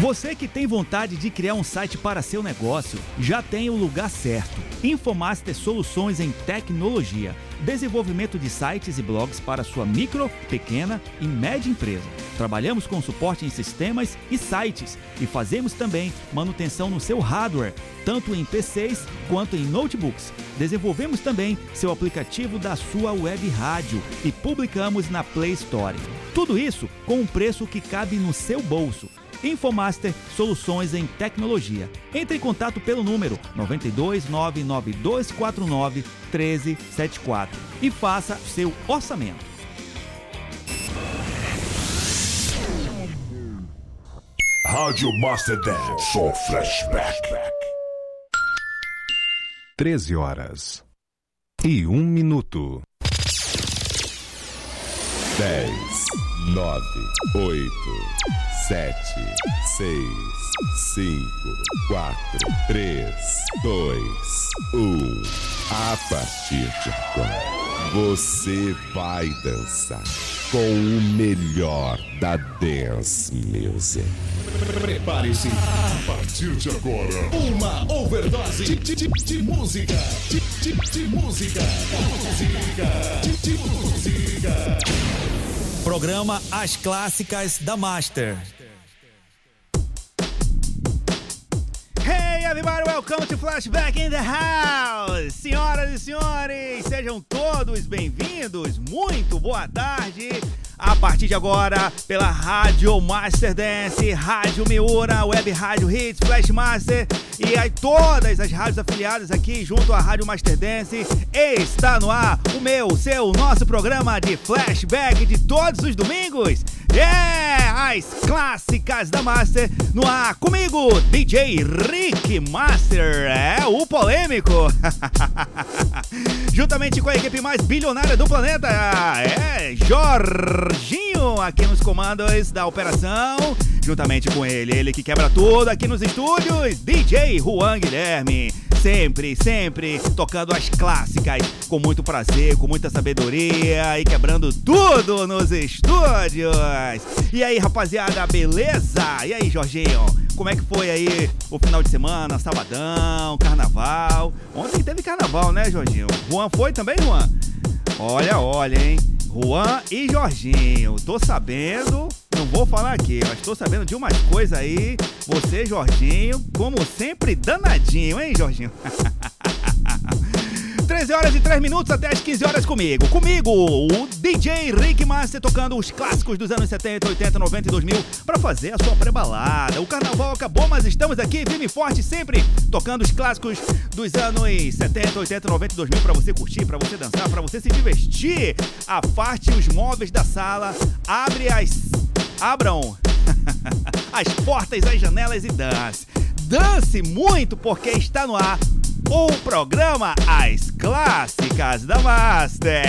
Você que tem vontade de criar um site para seu negócio, já tem o lugar certo. Infomaster Soluções em Tecnologia. Desenvolvimento de sites e blogs para sua micro, pequena e média empresa. Trabalhamos com suporte em sistemas e sites e fazemos também manutenção no seu hardware, tanto em PCs quanto em notebooks. Desenvolvemos também seu aplicativo da sua web rádio e publicamos na Play Store. Tudo isso com um preço que cabe no seu bolso. Infomaster Soluções em Tecnologia. Entre em contato pelo número 92 99249 1374 e faça seu orçamento. Rádio Master Dance, só flashback. 13 horas e 1 minuto. 10, 9, 8, sete, seis, cinco, quatro, três, dois, um. A partir de agora, você vai dançar com o melhor da dance music. Prepare-se. A partir de agora, uma overdose de, de, de, de música. De, de, de música. Música. De, de música. Programa As Clássicas da Master. Hey everybody, welcome to Flashback in the House! Senhoras e senhores, sejam todos bem-vindos. Muito boa tarde. A partir de agora, pela Rádio Master Dance, Rádio Miura, Web Rádio Hits, Flashmaster e aí todas as rádios afiliadas aqui junto à Rádio Master Dance, está no ar o meu, seu, nosso programa de flashback de todos os domingos. Yeah! As clássicas da Master no ar comigo, DJ Rick Master, é o polêmico. Juntamente com a equipe mais bilionária do planeta, é Jorginho aqui nos comandos da operação. Juntamente com ele, ele que quebra tudo aqui nos estúdios, DJ Juan Guilherme sempre, sempre tocando as clássicas com muito prazer, com muita sabedoria e quebrando tudo nos estúdios. E aí, rapaziada, beleza? E aí, Jorginho? Como é que foi aí o final de semana, sabadão, carnaval? Ontem teve carnaval, né, Jorginho? Juan foi também, Juan? Olha, olha, hein? Juan e Jorginho. Tô sabendo, não vou falar aqui, mas tô sabendo de umas coisas aí. Você, Jorginho, como sempre, danadinho, hein, Jorginho? 13 horas e 3 minutos até as 15 horas comigo. Comigo, o DJ Rick Master tocando os clássicos dos anos 70, 80, 90 e 2000 para fazer a sua pré-balada. O carnaval acabou, mas estamos aqui firme e forte sempre tocando os clássicos dos anos 70, 80, 90 e 2000 para você curtir, para você dançar, para você se divertir. Afaste os móveis da sala, abre as abram as portas, as janelas e dance. Dance muito porque está no ar o programa As Clássicas da Master.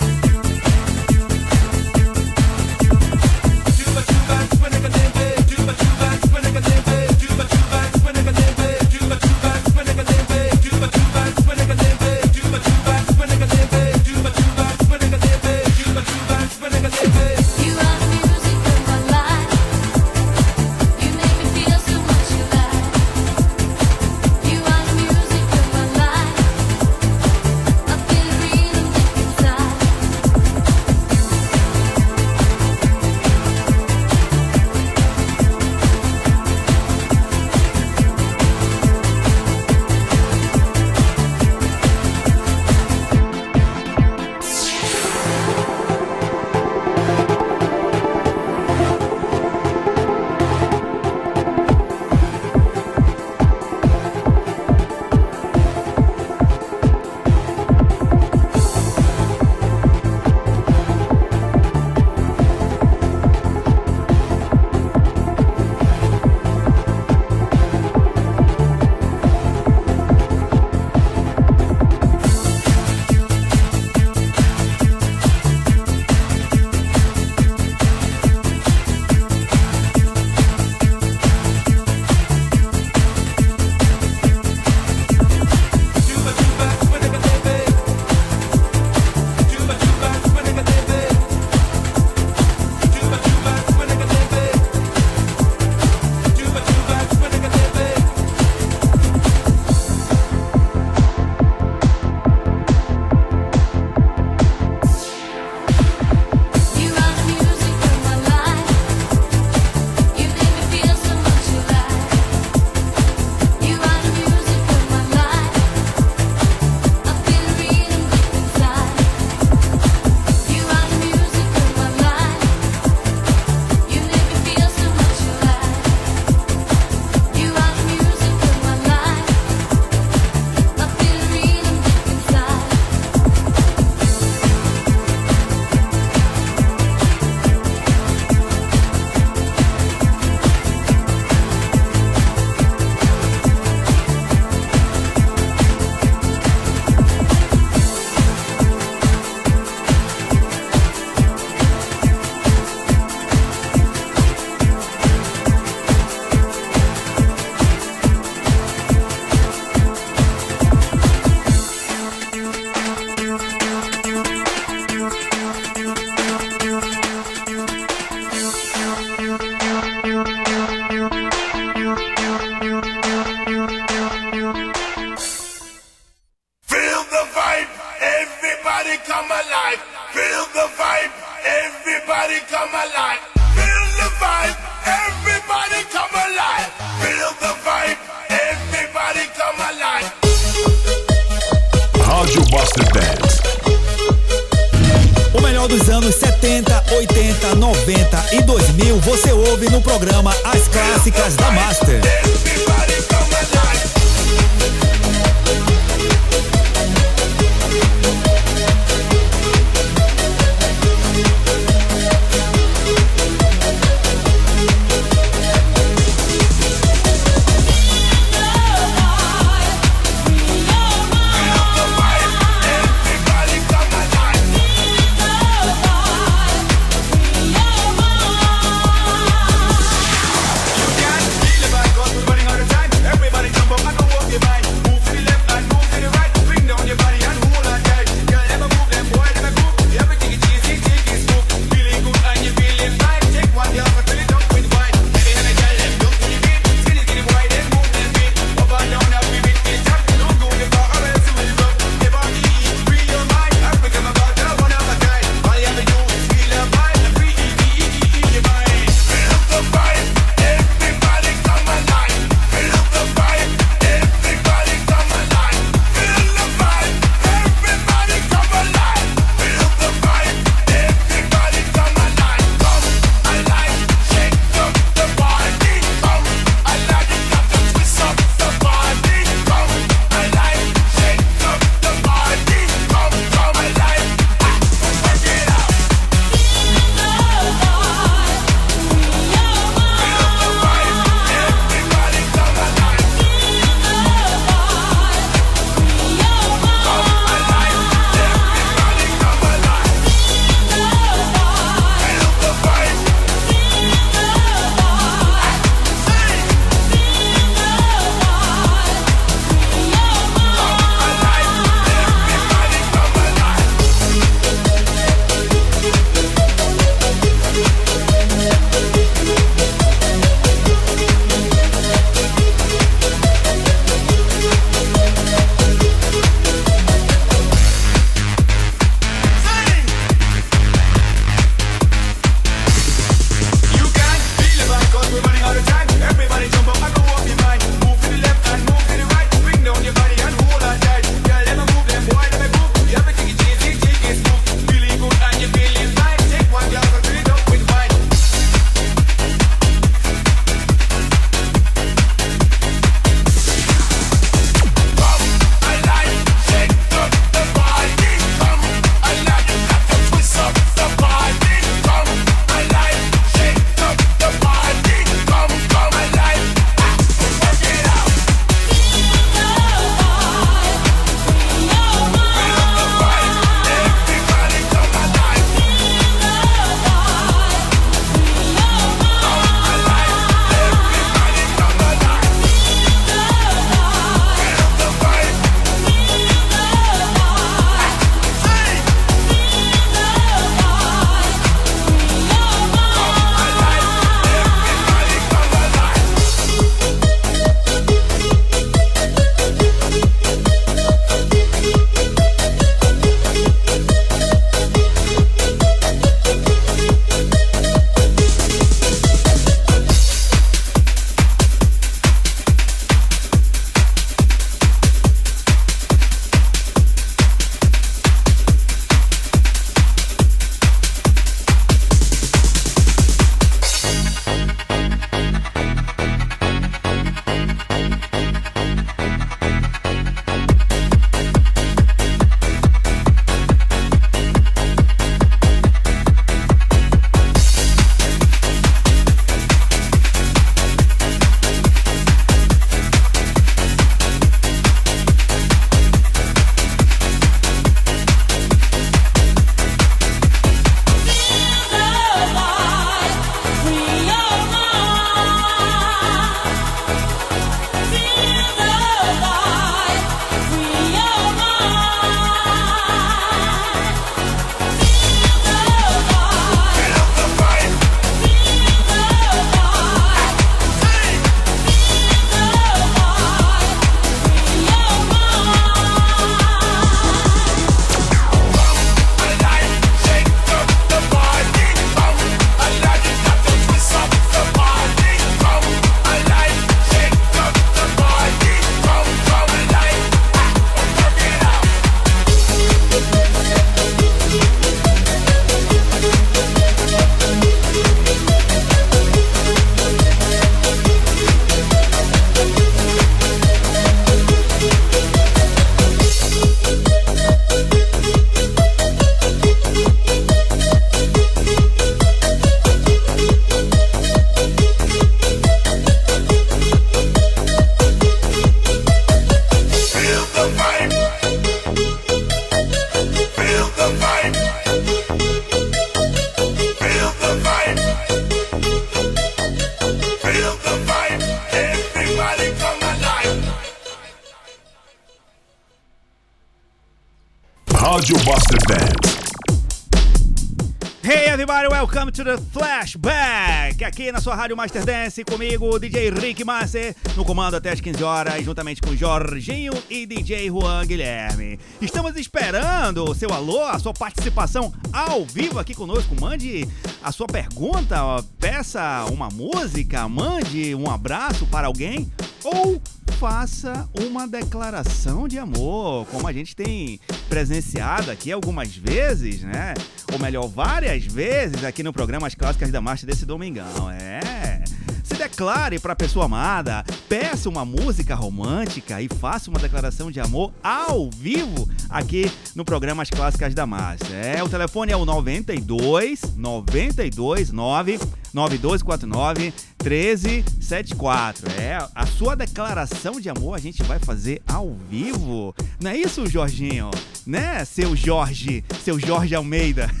Aqui na sua Rádio Master Dance, comigo, DJ Rick Master, no comando até as 15 horas, juntamente com Jorginho e DJ Juan Guilherme. Estamos esperando o seu alô, a sua participação ao vivo aqui conosco. Mande a sua pergunta, peça uma música, mande um abraço para alguém ou faça uma declaração de amor, como a gente tem presenciado aqui algumas vezes, né? Ou melhor, várias vezes aqui no programa As Clássicas da Marcha desse domingão. É. Se declare para a pessoa amada, peça uma música romântica e faça uma declaração de amor ao vivo aqui no programa As Clássicas da Massa. É, o telefone é o 92 92 9 9249 1374. É, a sua declaração de amor a gente vai fazer ao vivo. Não é isso, Jorginho? Né, seu Jorge, seu Jorge Almeida?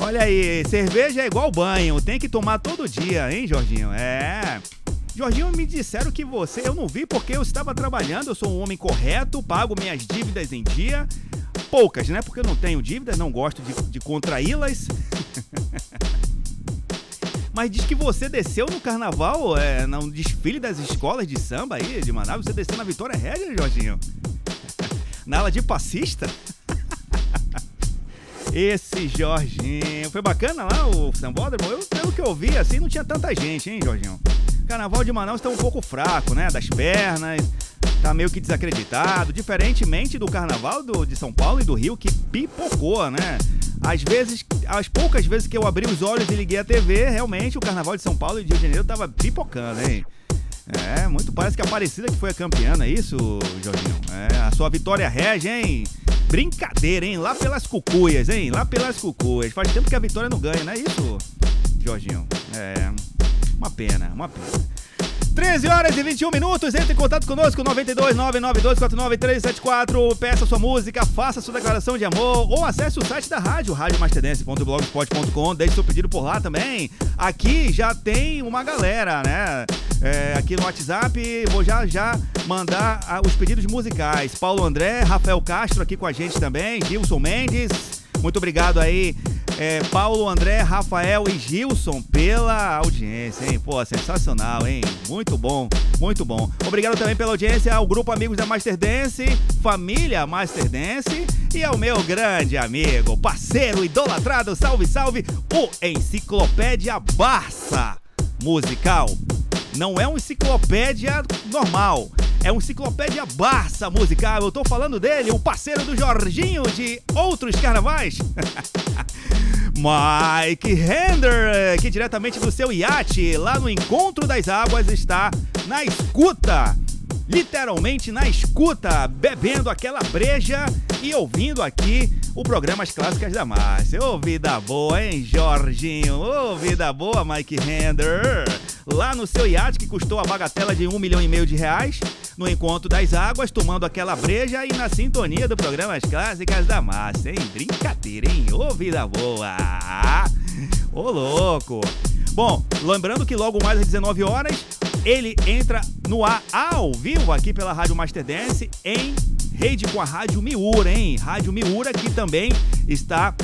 Olha aí, cerveja é igual banho, tem que tomar todo dia, hein, Jorginho? É. Jorginho, me disseram que você, eu não vi porque eu estava trabalhando, eu sou um homem correto, pago minhas dívidas em dia. Poucas, né? Porque eu não tenho dívidas, não gosto de, de contraí-las. Mas diz que você desceu no carnaval, é, no desfile das escolas de samba aí de Manaus, você desceu na Vitória Régia, Jorginho? Na ala de passista? Esse Jorginho. Foi bacana lá o sambódromo? Eu, pelo que eu vi, assim, não tinha tanta gente, hein, Jorginho? Carnaval de Manaus tá um pouco fraco, né? Das pernas, tá meio que desacreditado. Diferentemente do carnaval do, de São Paulo e do Rio, que pipocou, né? Às vezes, as poucas vezes que eu abri os olhos e liguei a TV, realmente o carnaval de São Paulo e de Rio de Janeiro tava pipocando, hein? É, muito parece que a Aparecida que foi a campeã, é isso, Jorginho? É, a sua vitória rege, hein? Brincadeira, hein? Lá pelas cucuias, hein? Lá pelas cucuias. Faz tempo que a vitória não ganha, não é isso, Jorginho? É. Uma pena, uma pena. 13 horas e 21 minutos. Entre em contato conosco, 92 992 374. Peça sua música, faça sua declaração de amor ou acesse o site da rádio, radiomasterdance.blogspot.com. Deixe seu pedido por lá também. Aqui já tem uma galera, né? É, aqui no WhatsApp, vou já já mandar ah, os pedidos musicais. Paulo André, Rafael Castro aqui com a gente também, Gilson Mendes. Muito obrigado aí, é, Paulo, André, Rafael e Gilson pela audiência, hein? Pô, sensacional, hein? Muito bom, muito bom. Obrigado também pela audiência ao grupo Amigos da Master Dance, família Master Dance e ao meu grande amigo, parceiro idolatrado, salve, salve, o Enciclopédia Barça Musical. Não é uma enciclopédia normal. É uma enciclopédia Barça musical. Eu tô falando dele, o parceiro do Jorginho de outros carnavais. Mike Hender, que diretamente do seu iate, lá no Encontro das Águas, está na escuta literalmente na escuta, bebendo aquela breja e ouvindo aqui o programa As Clássicas da Márcia. Ô, vida boa, hein, Jorginho? Ô, vida boa, Mike Hender. Lá no seu iate, que custou a bagatela de um milhão e meio de reais, no Encontro das Águas, tomando aquela breja e na sintonia do programa As Clássicas da Márcia, hein? Brincadeira, hein? Ô, vida boa! Ô, louco! Bom, lembrando que logo mais às 19 horas ele entra no ar ao vivo aqui pela Rádio Master Dance em rede com a Rádio Miura, hein? Rádio Miura que também está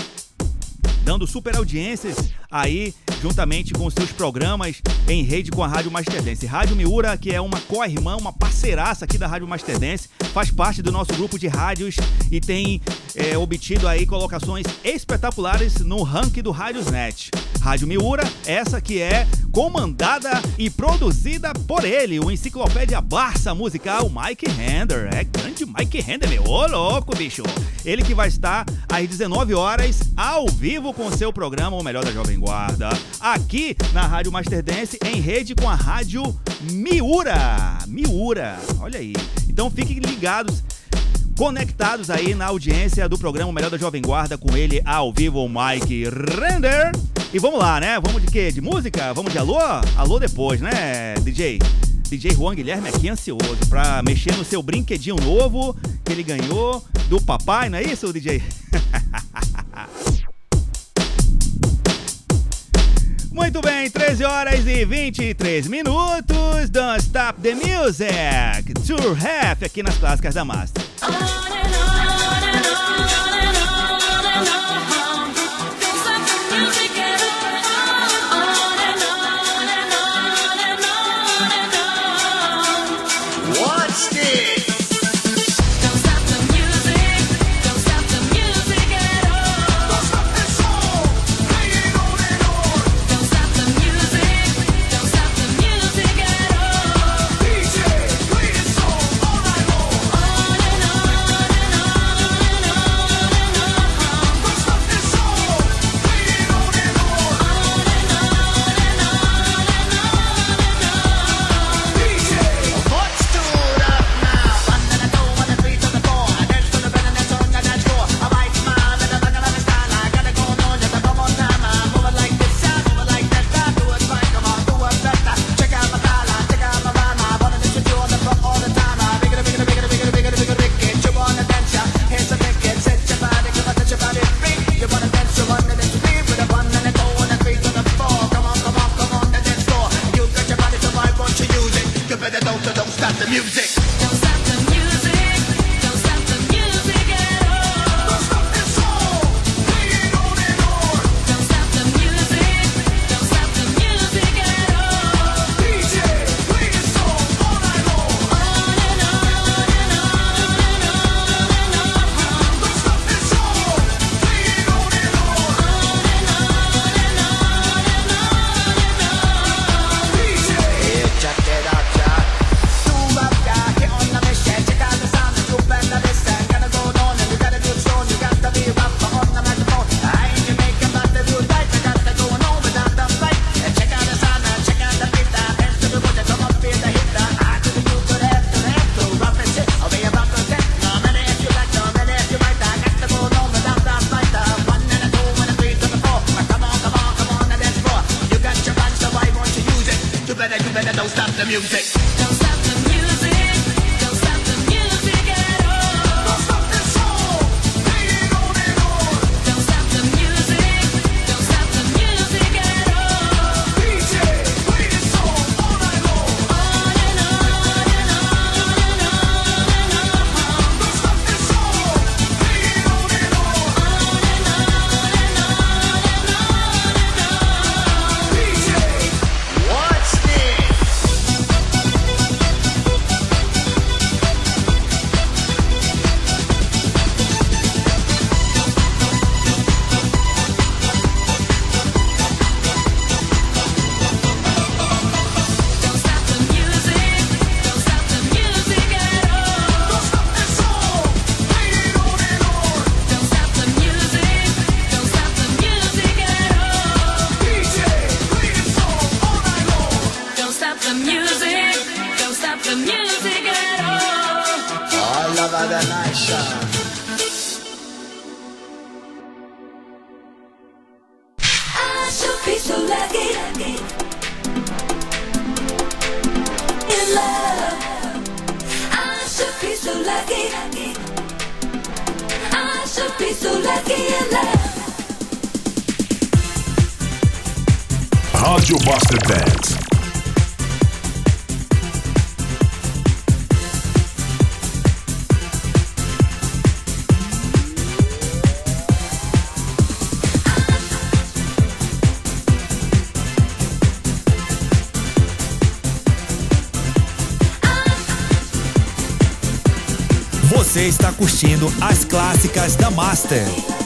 dando super audiências aí, juntamente com seus programas em rede com a Rádio Masterdense. Rádio Miura, que é uma co-irmã, uma parceiraça aqui da Rádio Masterdense, faz parte do nosso grupo de rádios e tem é, obtido aí colocações espetaculares no ranking do Rádiosnet. Rádio Miura, essa que é comandada e produzida por ele, o enciclopédia Barça musical Mike Hender. É grande Mike Hender, meu. Ô louco, bicho. Ele que vai estar às 19 horas ao vivo com seu programa O Melhor da Jovem Guarda, aqui na Rádio Master Dance em rede com a Rádio Miura. Miura. Olha aí. Então fiquem ligados conectados aí na audiência do programa Melhor da Jovem Guarda com ele ao vivo, Mike Render. E vamos lá, né? Vamos de quê? De música? Vamos de alô? Alô depois, né, DJ? DJ Juan Guilherme aqui ansioso pra mexer no seu brinquedinho novo que ele ganhou do papai, não é isso, DJ? Muito bem, 13 horas e 23 minutos. Don't Stop the Music. Tour Half aqui nas clássicas da Master. Curtindo as clássicas da Master.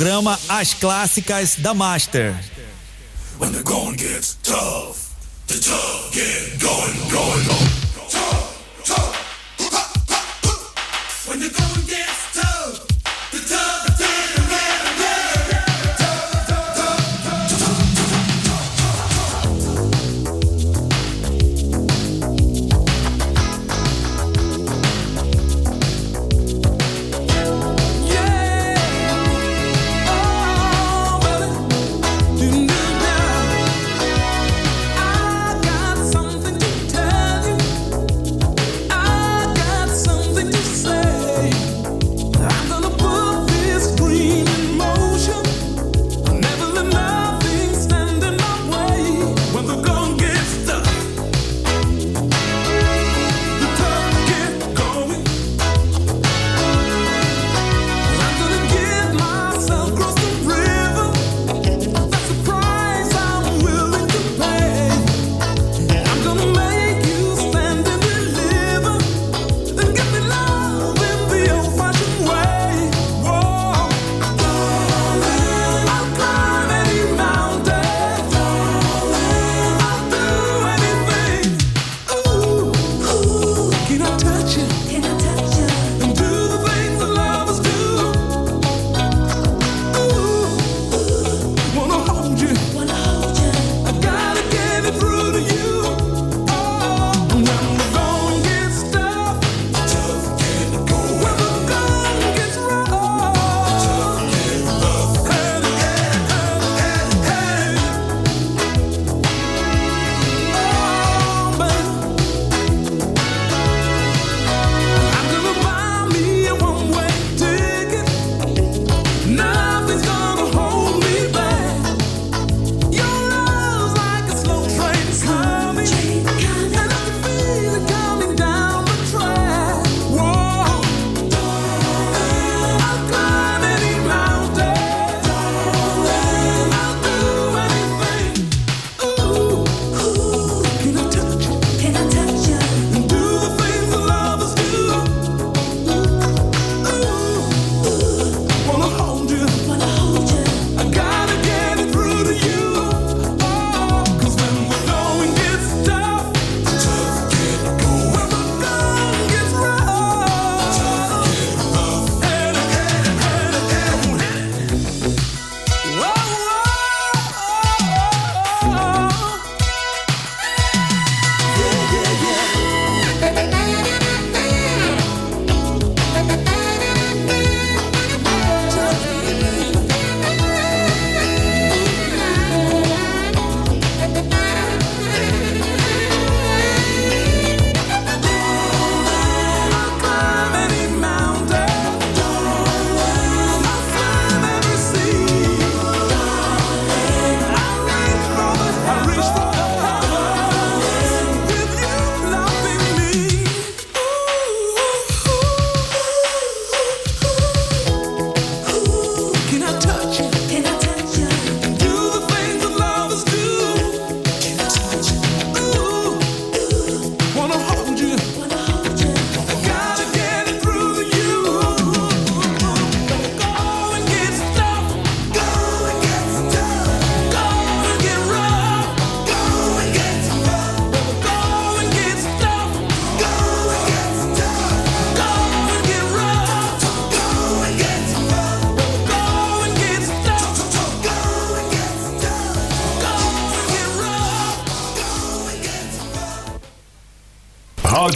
Programa As Clássicas da Master.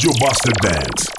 your bastard dance.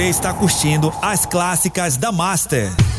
Você está curtindo as clássicas da Master.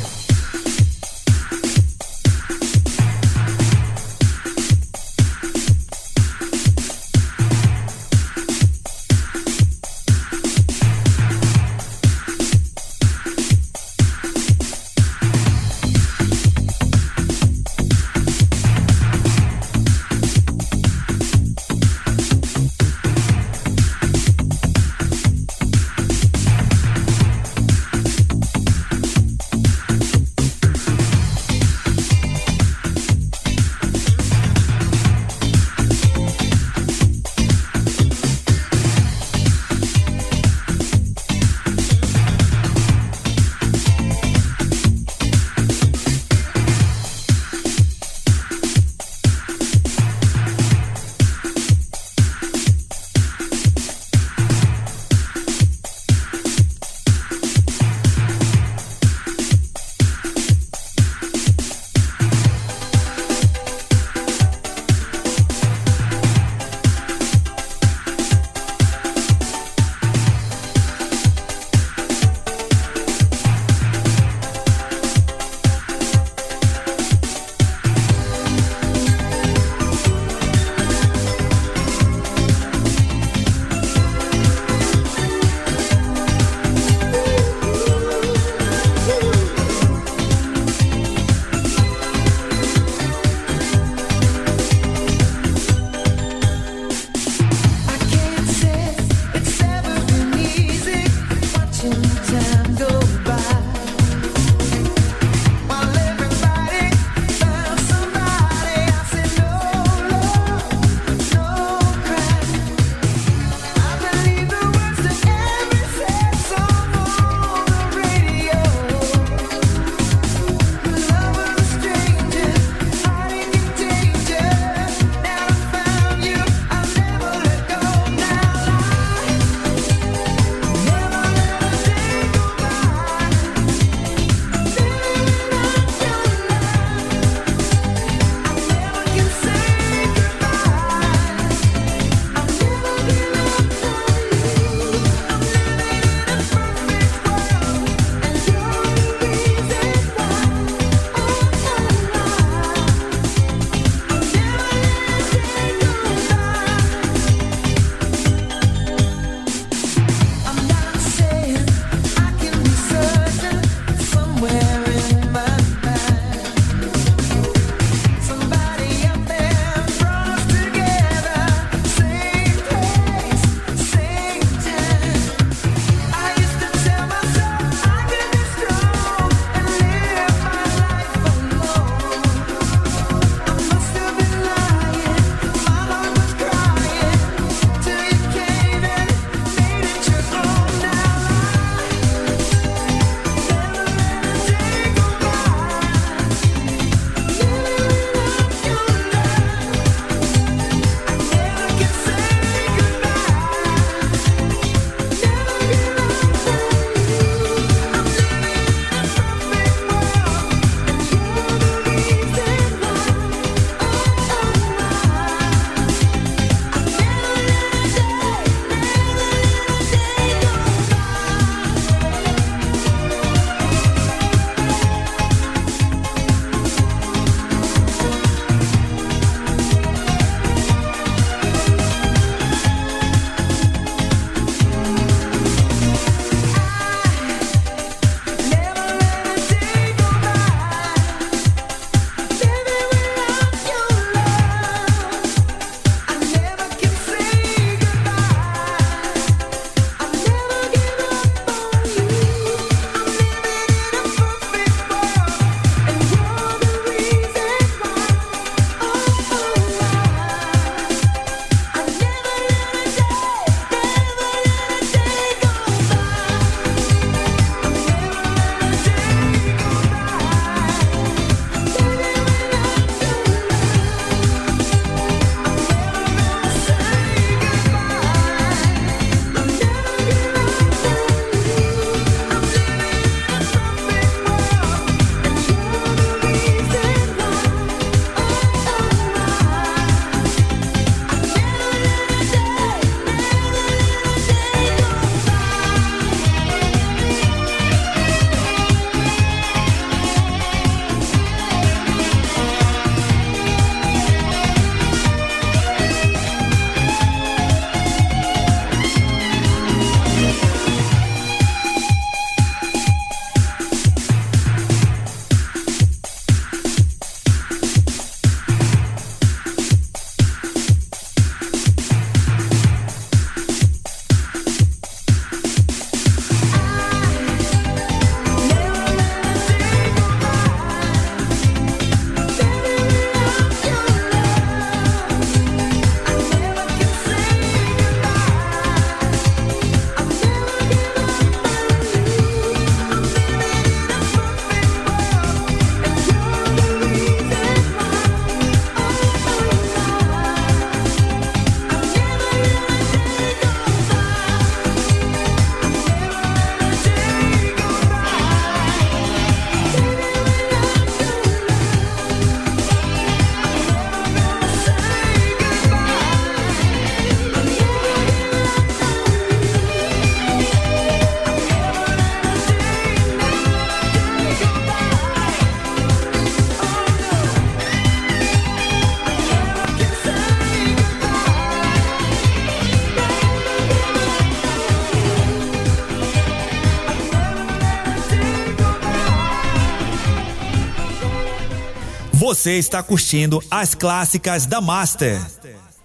Você está curtindo as clássicas da Master.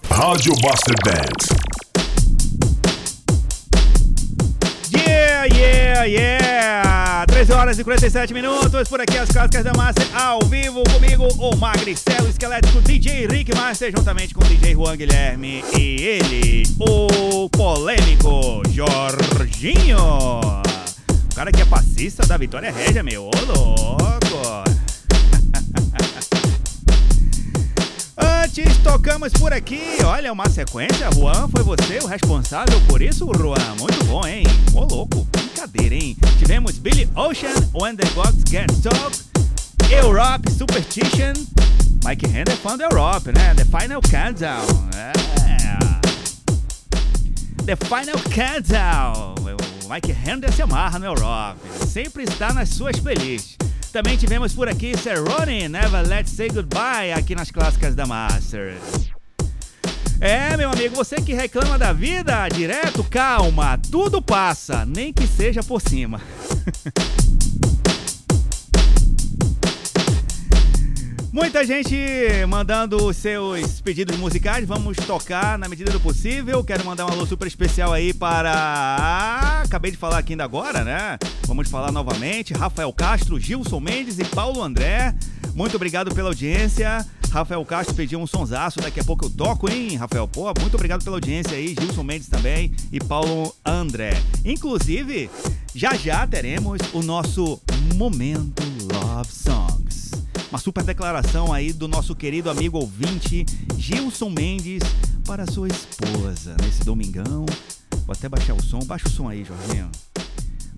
Rádio Master Dance. Yeah, yeah, yeah! 13 horas e 47 minutos, por aqui as clássicas da Master, ao vivo comigo, o Magricelo Esquelético DJ Rick Master, juntamente com o DJ Juan Guilherme e ele, o polêmico Jorginho. O cara que é passista da Vitória Régia, meu, ô louco! Tocamos por aqui, olha uma sequência, Juan, foi você o responsável por isso, Juan? Muito bom, hein? Ô louco, brincadeira, hein? Tivemos Billy Ocean, When the Gods Get Stuck, Europe, Superstition, Mike Hand é fã da Europe, né? The Final Countdown, é. The Final Countdown, o Mike Hand se amarra no Europe, sempre está nas suas playlists. Também tivemos por aqui Cerrone, Never Let's Say Goodbye, aqui nas clássicas da Master. É, meu amigo, você que reclama da vida direto, calma, tudo passa, nem que seja por cima. Muita gente mandando os seus pedidos musicais, vamos tocar na medida do possível. Quero mandar um alô super especial aí para. Acabei de falar aqui ainda agora, né? Vamos falar novamente. Rafael Castro, Gilson Mendes e Paulo André. Muito obrigado pela audiência. Rafael Castro pediu um sonsaço, daqui a pouco eu toco, hein, Rafael? Pô, muito obrigado pela audiência aí, Gilson Mendes também e Paulo André. Inclusive, já já teremos o nosso Momento Love Songs. Uma super declaração aí do nosso querido amigo ouvinte Gilson Mendes para sua esposa nesse domingão. Vou até baixar o som. Baixa o som aí, Jorginho.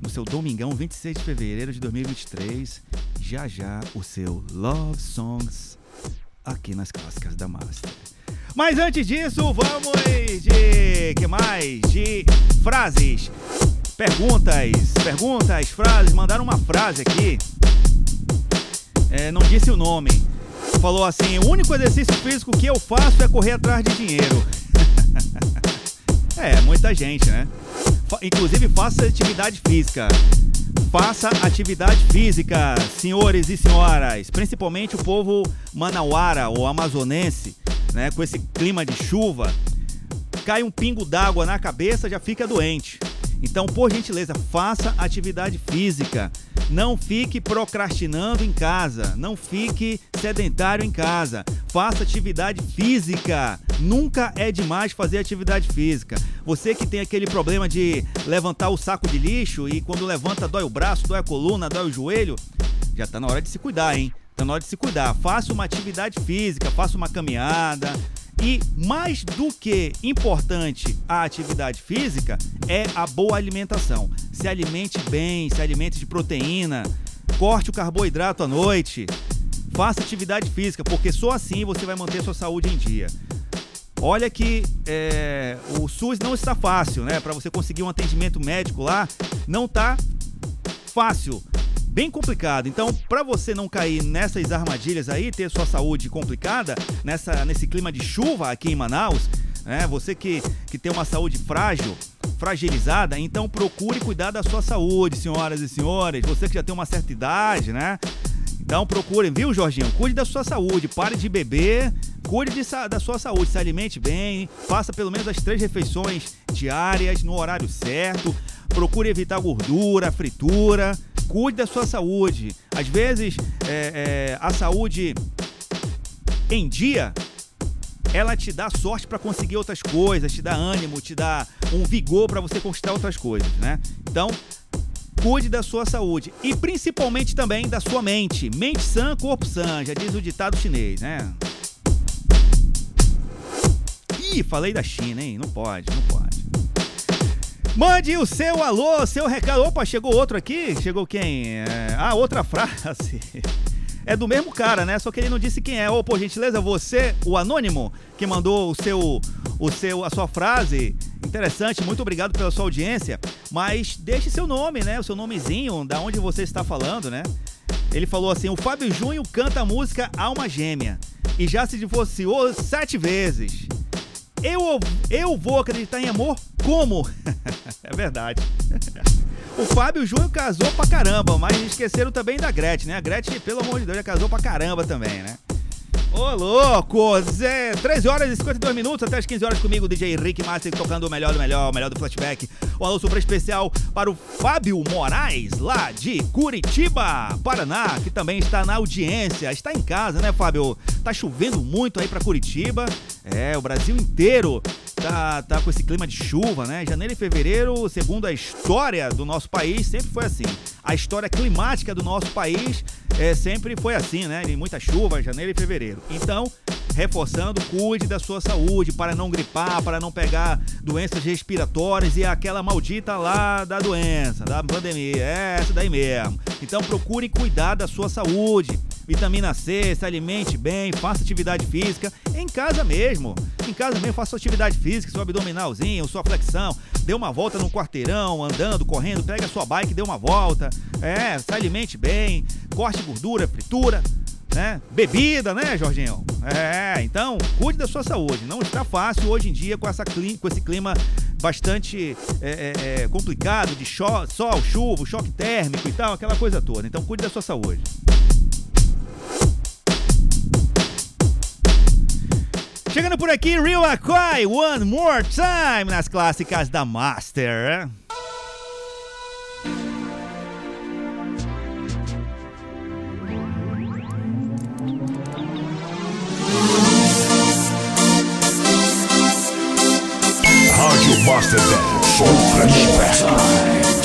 No seu domingão, 26 de fevereiro de 2023. Já já o seu Love Songs aqui nas clássicas da Master. Mas antes disso, vamos de. que mais? De frases. Perguntas, perguntas, frases. Mandaram uma frase aqui é, não disse o nome. Falou assim: o único exercício físico que eu faço é correr atrás de dinheiro. é, muita gente, né? Inclusive, faça atividade física. Faça atividade física, senhores e senhoras, principalmente o povo manauara ou amazonense, né? Com esse clima de chuva, cai um pingo d'água na cabeça, já fica doente. Então, por gentileza, faça atividade física. Não fique procrastinando em casa. Não fique sedentário em casa. Faça atividade física. Nunca é demais fazer atividade física. Você que tem aquele problema de levantar o saco de lixo e quando levanta dói o braço, dói a coluna, dói o joelho, já tá na hora de se cuidar, hein? Tá na hora de se cuidar. Faça uma atividade física, faça uma caminhada, e mais do que importante a atividade física é a boa alimentação. Se alimente bem, se alimente de proteína, corte o carboidrato à noite, faça atividade física, porque só assim você vai manter sua saúde em dia. Olha que é, o SUS não está fácil, né? Para você conseguir um atendimento médico lá, não tá fácil bem complicado. Então, para você não cair nessas armadilhas aí, ter sua saúde complicada, nessa, nesse clima de chuva aqui em Manaus, né? Você que, que tem uma saúde frágil, fragilizada, então procure cuidar da sua saúde, senhoras e senhores. Você que já tem uma certa idade, né? Então procurem, viu, Jorginho? Cuide da sua saúde, pare de beber, cuide de, da sua saúde, se alimente bem, faça pelo menos as três refeições diárias no horário certo, procure evitar gordura, fritura, cuide da sua saúde. Às vezes, é, é, a saúde em dia, ela te dá sorte para conseguir outras coisas, te dá ânimo, te dá um vigor para você conquistar outras coisas, né? Então, cuide da sua saúde e principalmente também da sua mente. Mente sã, corpo sã, já diz o ditado chinês, né? Ih, falei da China, hein? Não pode, não pode. Mande o seu alô, seu recado. Opa, chegou outro aqui? Chegou quem? É... Ah, outra frase. É do mesmo cara, né? Só que ele não disse quem é. Ô, por gentileza, você, o anônimo, que mandou o seu, o seu, a sua frase. Interessante, muito obrigado pela sua audiência. Mas deixe seu nome, né? O seu nomezinho, da onde você está falando, né? Ele falou assim: o Fábio Junho canta a música Alma Gêmea e já se divorciou sete vezes. Eu, eu vou acreditar em amor como? é verdade. o Fábio Júnior casou pra caramba, mas esqueceram também da Gretchen, né? A Gretchen, pelo amor de Deus, já casou pra caramba também, né? Ô, louco! Zé, 13 horas e 52 minutos, até as 15 horas comigo, DJ Rick Master, tocando o melhor do melhor, o melhor do flashback. Um alô super especial para o Fábio Moraes, lá de Curitiba, Paraná, que também está na audiência. Está em casa, né, Fábio? Tá chovendo muito aí para Curitiba. É, o Brasil inteiro tá, tá com esse clima de chuva, né? Janeiro e fevereiro, segundo a história do nosso país, sempre foi assim. A história climática do nosso país é, sempre foi assim, né? De muita chuva, janeiro e fevereiro. Então, reforçando, cuide da sua saúde para não gripar, para não pegar doenças respiratórias e aquela maldita lá da doença, da pandemia. É essa daí mesmo. Então, procure cuidar da sua saúde. Vitamina C, se alimente bem, faça atividade física em casa mesmo. Em casa mesmo, faça atividade física, seu abdominalzinho, sua flexão. Dê uma volta no quarteirão, andando, correndo, pega sua bike, dê uma volta. É, se alimente bem, corte gordura, fritura, né? Bebida, né, Jorginho? É, então, cuide da sua saúde. Não está fácil hoje em dia com, essa, com esse clima bastante é, é, é complicado de sol, chuva, choque térmico e tal, aquela coisa toda. Então, cuide da sua saúde. Chegando por aqui, Real Aquai, One More Time, nas clássicas da Master. Master Dance, Show Flashback.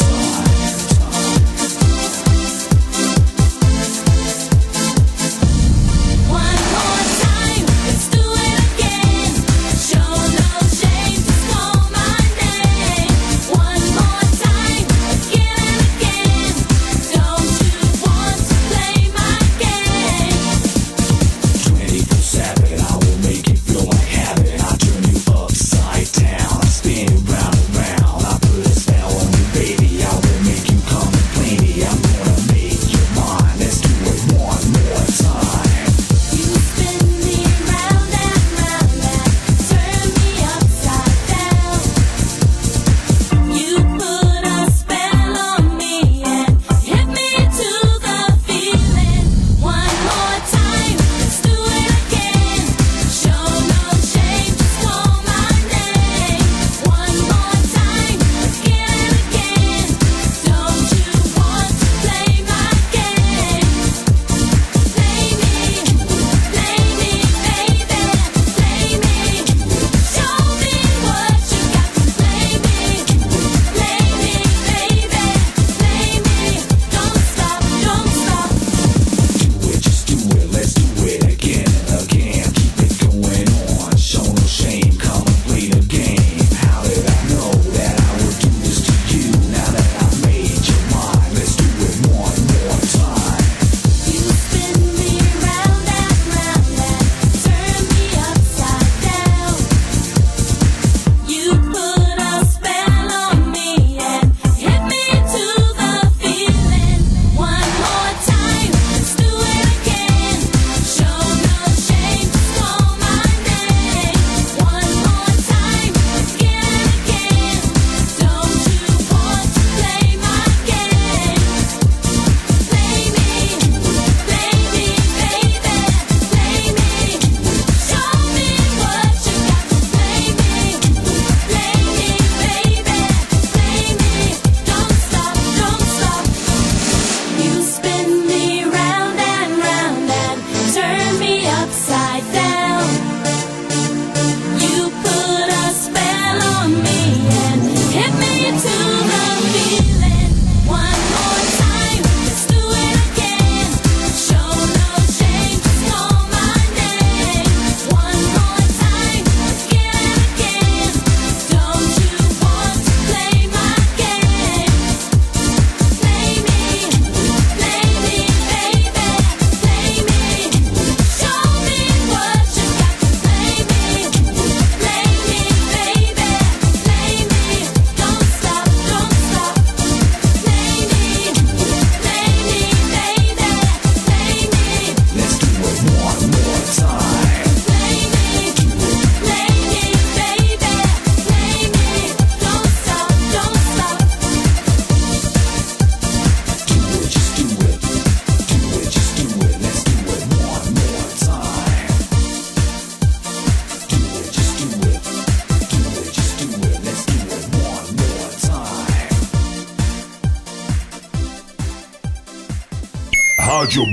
Rádio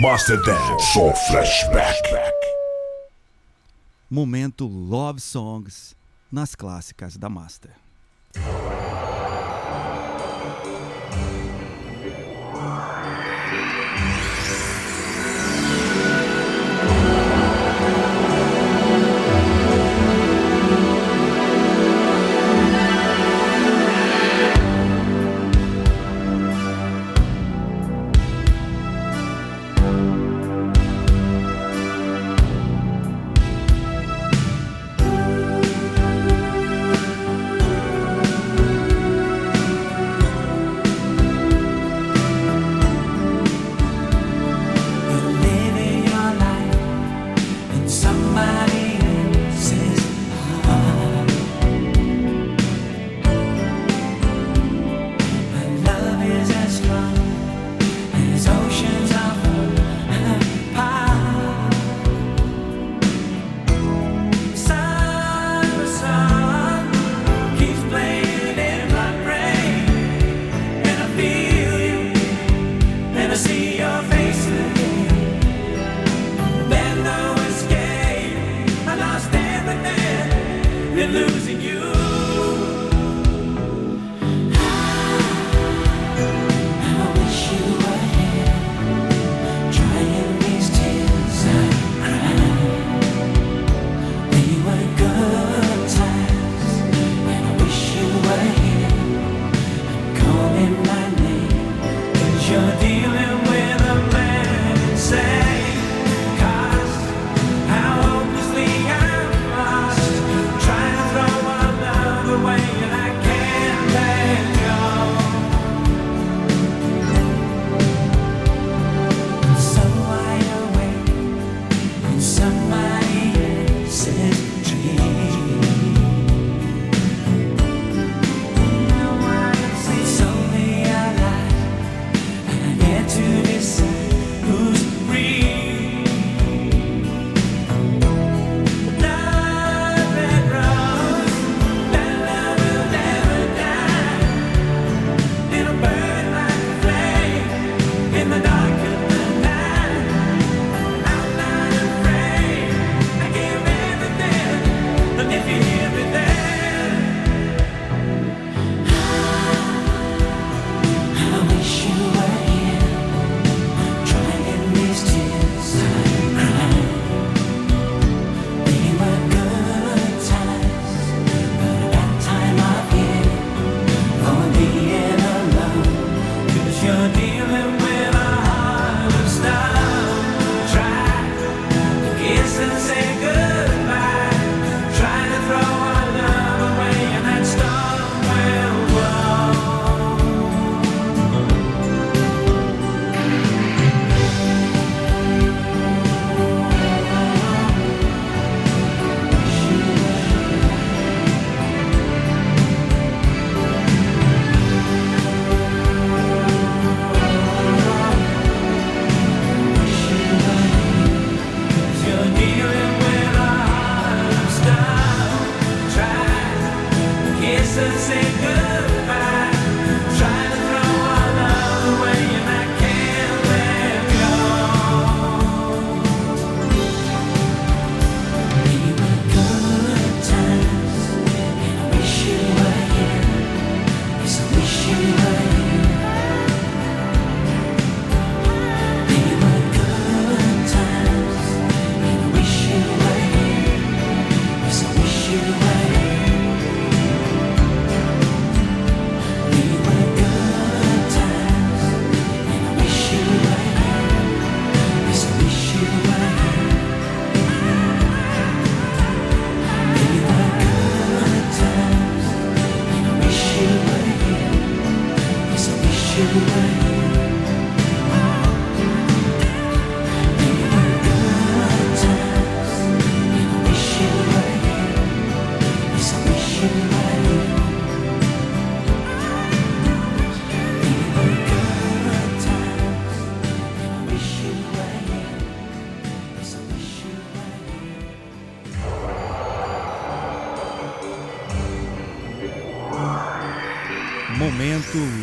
só flashback. Momento Love Songs nas clássicas da Master.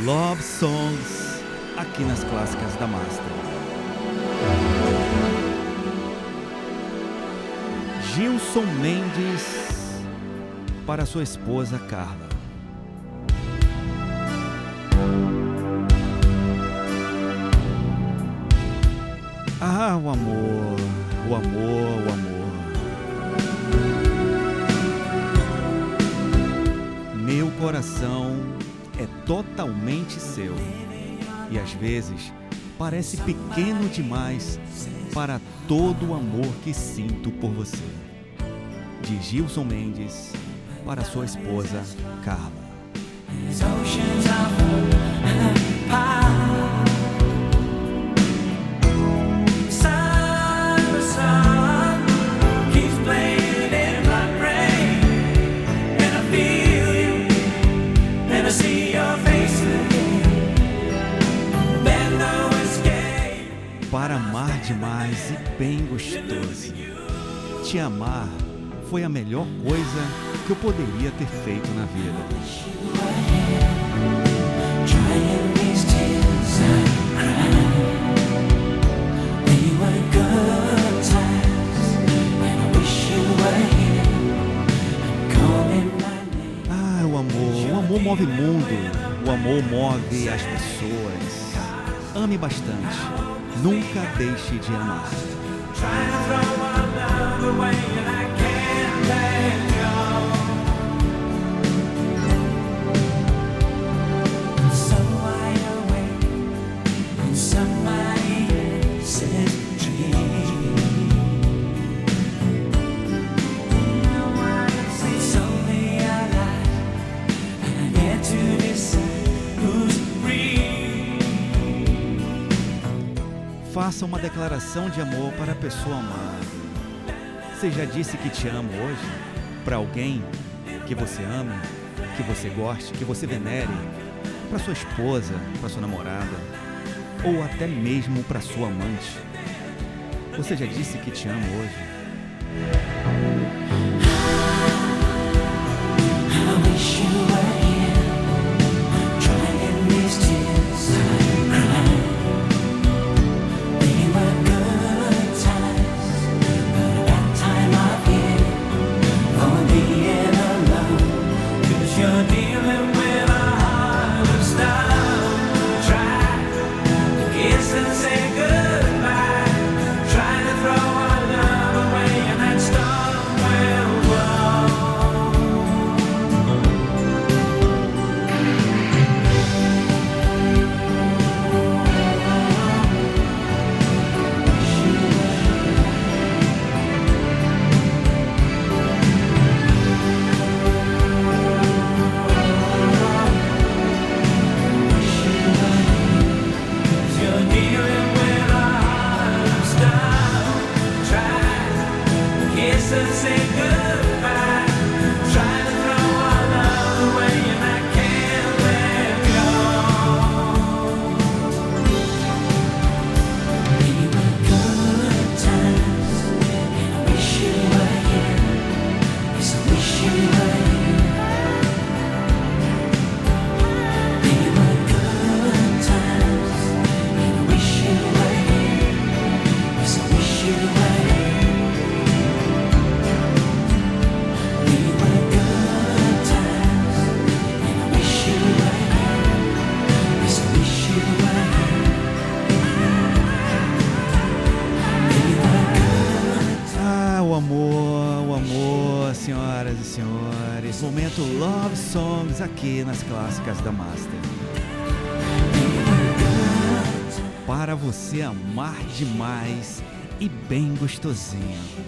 Love Songs aqui nas clássicas da Master. Gilson Mendes para sua esposa Carla. E às vezes parece pequeno demais para todo o amor que sinto por você. De Gilson Mendes para sua esposa Te amar foi a melhor coisa que eu poderia ter feito na vida. Ah, o amor, o amor move o mundo, o amor move as pessoas. Ame bastante, nunca deixe de amar. Faça uma declaração de amor para a pessoa amada. Você já disse que te ama hoje? Para alguém que você ame, que você goste, que você venere? Para sua esposa, para sua namorada? Ou até mesmo para sua amante? Você já disse que te ama hoje? Clássicas da Master. Para você amar demais e bem gostosinho.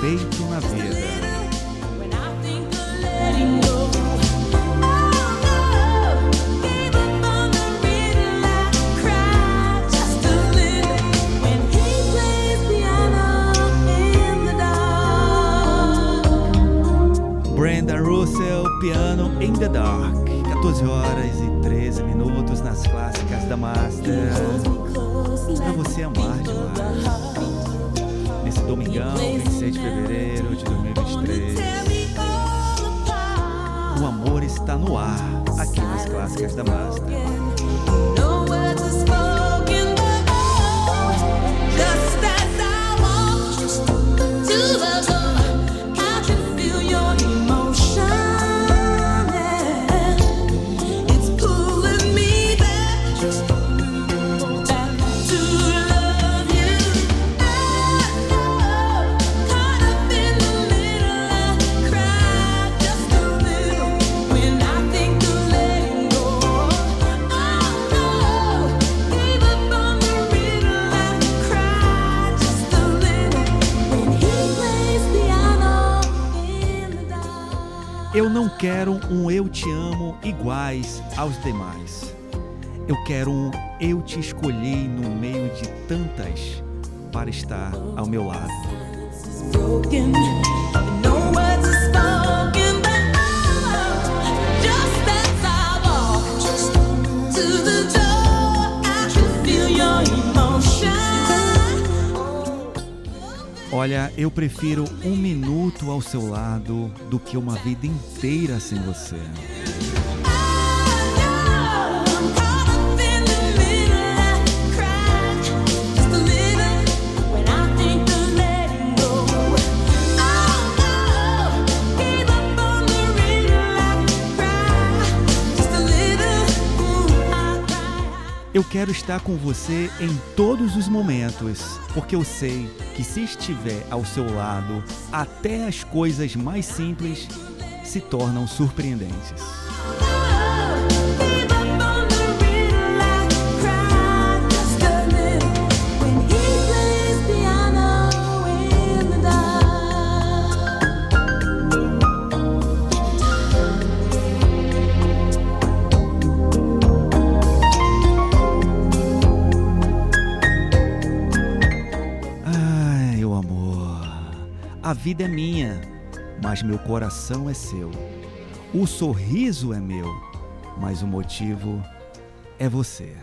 faith aos demais: Eu quero, eu te escolhi no meio de tantas para estar ao meu lado. Olha, eu prefiro um minuto ao seu lado do que uma vida inteira sem você. quero estar com você em todos os momentos, porque eu sei que se estiver ao seu lado, até as coisas mais simples se tornam surpreendentes. vida é minha, mas meu coração é seu. O sorriso é meu, mas o motivo é você.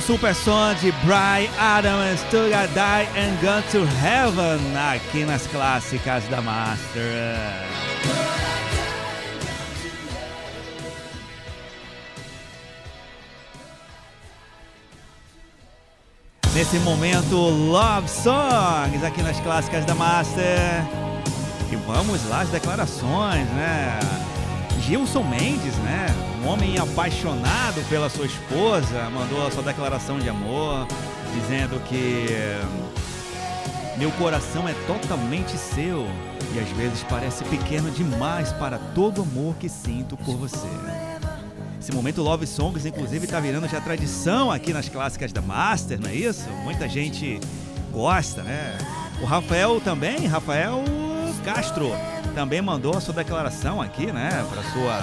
Super som de Brian Adams, a Die and Gone to Heaven, aqui nas clássicas da Master. nesse momento Love Songs aqui nas clássicas da Master. E vamos lá as declarações, né? Gilson Mendes, né? Um homem apaixonado pela sua esposa, mandou a sua declaração de amor, dizendo que meu coração é totalmente seu e às vezes parece pequeno demais para todo o amor que sinto por você. Esse momento Love Songs, inclusive, está virando já tradição aqui nas clássicas da Master, não é isso? Muita gente gosta, né? O Rafael também, Rafael Castro, também mandou a sua declaração aqui, né? Para sua,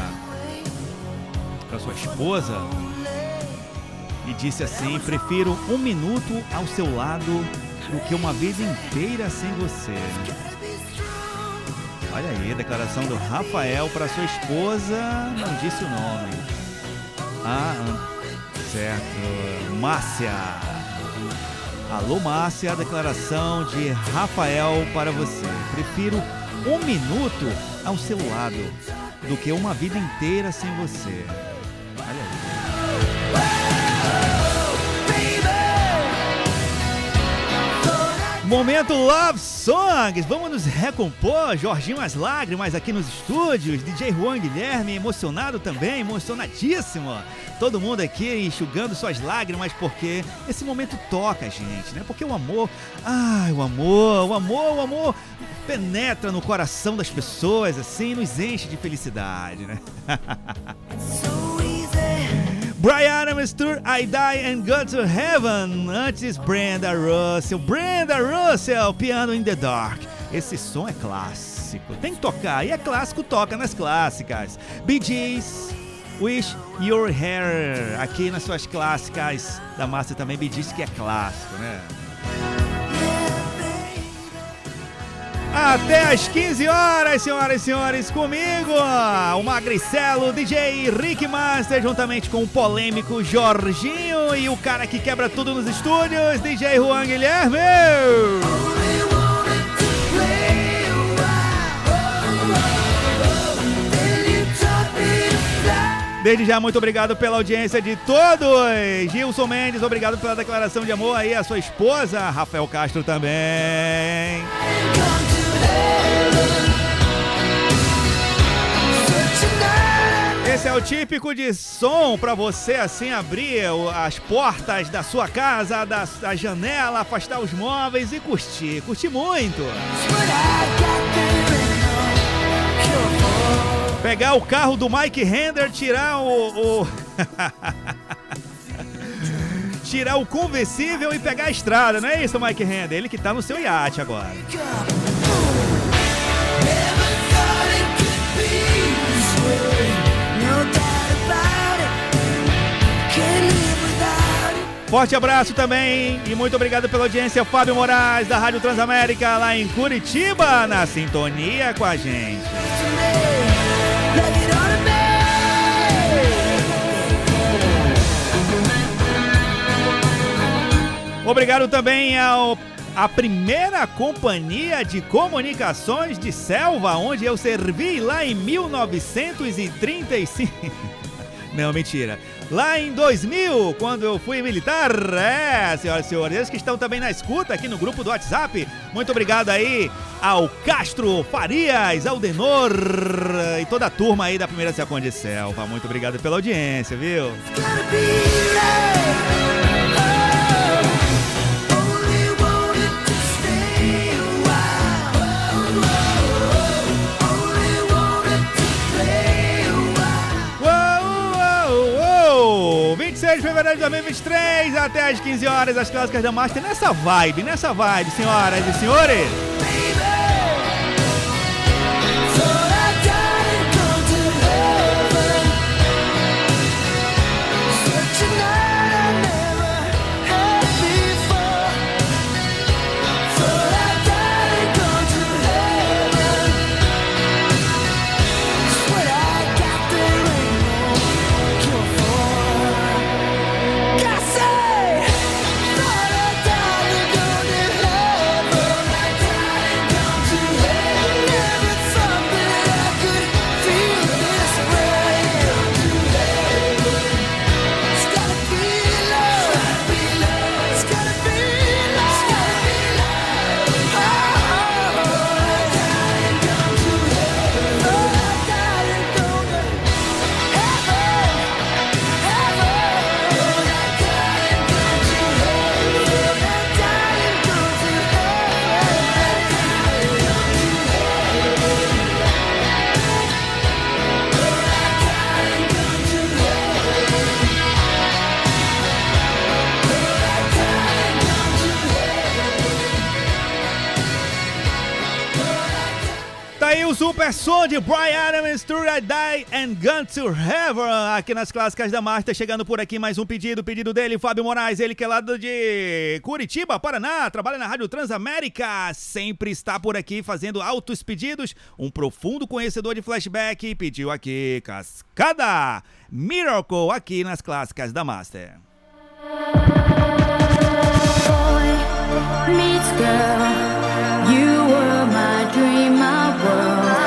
para sua esposa. E disse assim: prefiro um minuto ao seu lado do que uma vida inteira sem você. Olha aí, declaração do Rafael para sua esposa, não disse o nome. Ah, certo. Márcia. Alô, Márcia, declaração de Rafael para você. Prefiro um minuto ao seu lado do que uma vida inteira sem você. Olha aí. Momento Love Songs, vamos nos recompor, Jorginho as lágrimas aqui nos estúdios, DJ Juan Guilherme emocionado também, emocionadíssimo. Todo mundo aqui enxugando suas lágrimas porque esse momento toca a gente, né? Porque o amor, ai, o amor, o amor, o amor penetra no coração das pessoas assim, nos enche de felicidade, né? Brian Armstrong, I Die and Go to Heaven. Antes, Brenda Russell. Brenda Russell, Piano in the Dark. Esse som é clássico. Tem que tocar. E é clássico, toca nas clássicas. Bee Gees, Wish Your Hair. Aqui nas suas clássicas da Massa também, Bee Gees, que é clássico, né? Até às 15 horas, senhoras e senhores, comigo, o Magricelo, DJ Rick Master, juntamente com o polêmico Jorginho e o cara que quebra tudo nos estúdios, DJ Juan Guilherme. Desde já, muito obrigado pela audiência de todos. Gilson Mendes, obrigado pela declaração de amor aí à sua esposa. Rafael Castro também. Esse é o típico de som para você assim abrir as portas da sua casa, da, da janela, afastar os móveis e curtir. Curtir muito. Pegar o carro do Mike Render, tirar o. o... tirar o conversível e pegar a estrada, não é isso, Mike Render? Ele que tá no seu iate agora. Forte abraço também e muito obrigado pela audiência, Fábio Moraes, da Rádio Transamérica, lá em Curitiba, na sintonia com a gente. Obrigado também ao a primeira companhia de comunicações de Selva, onde eu servi lá em 1935. Não, mentira. Lá em 2000, quando eu fui militar. É, senhoras e senhores, eles que estão também na escuta aqui no grupo do WhatsApp. Muito obrigado aí ao Castro, Farias, Aldenor e toda a turma aí da primeira Second de Selva. Muito obrigado pela audiência, viu? 26 de fevereiro de 2023, até às 15 horas, as clássicas da Master. Nessa vibe, nessa vibe, senhoras e senhores. Super de Brian Adams, True I Die and Gun to Heaven, aqui nas clássicas da Master, chegando por aqui mais um pedido, pedido dele, Fábio Moraes, ele que é lá de Curitiba, Paraná, trabalha na Rádio Transamérica, sempre está por aqui fazendo altos pedidos, um profundo conhecedor de flashback, pediu aqui Cascada, Miracle, aqui nas clássicas da Master. Boy meets girl, you were my dream, my world.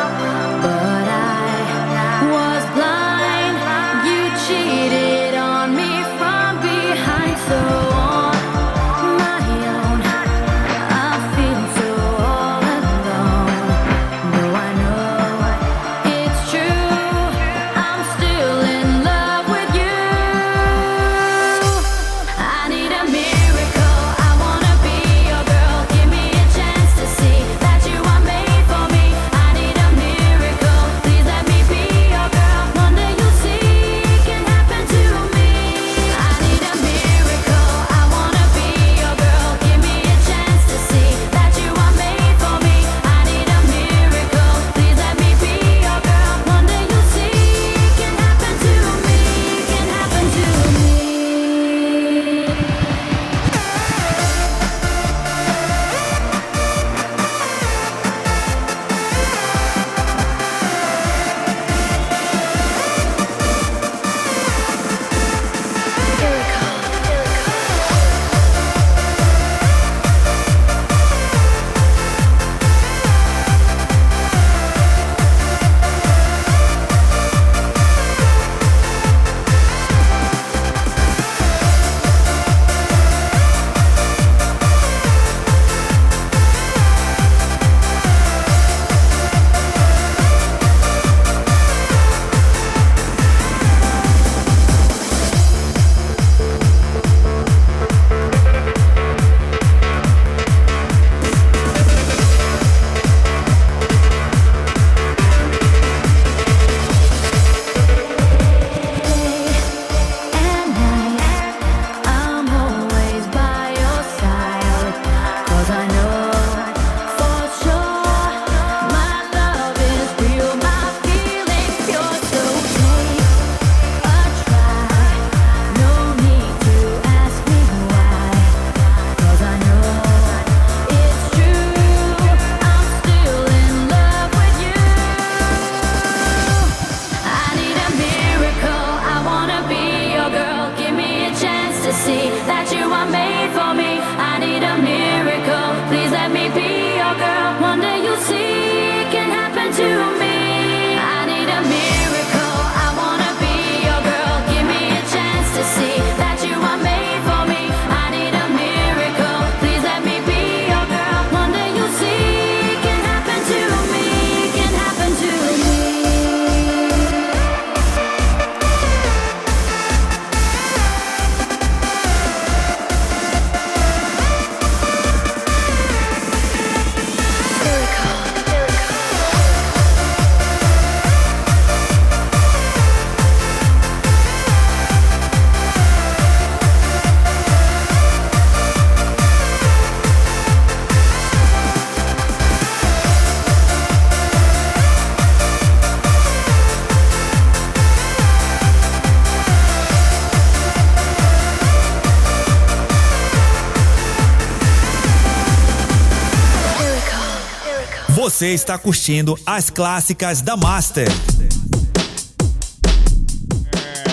Você está curtindo as clássicas da Master.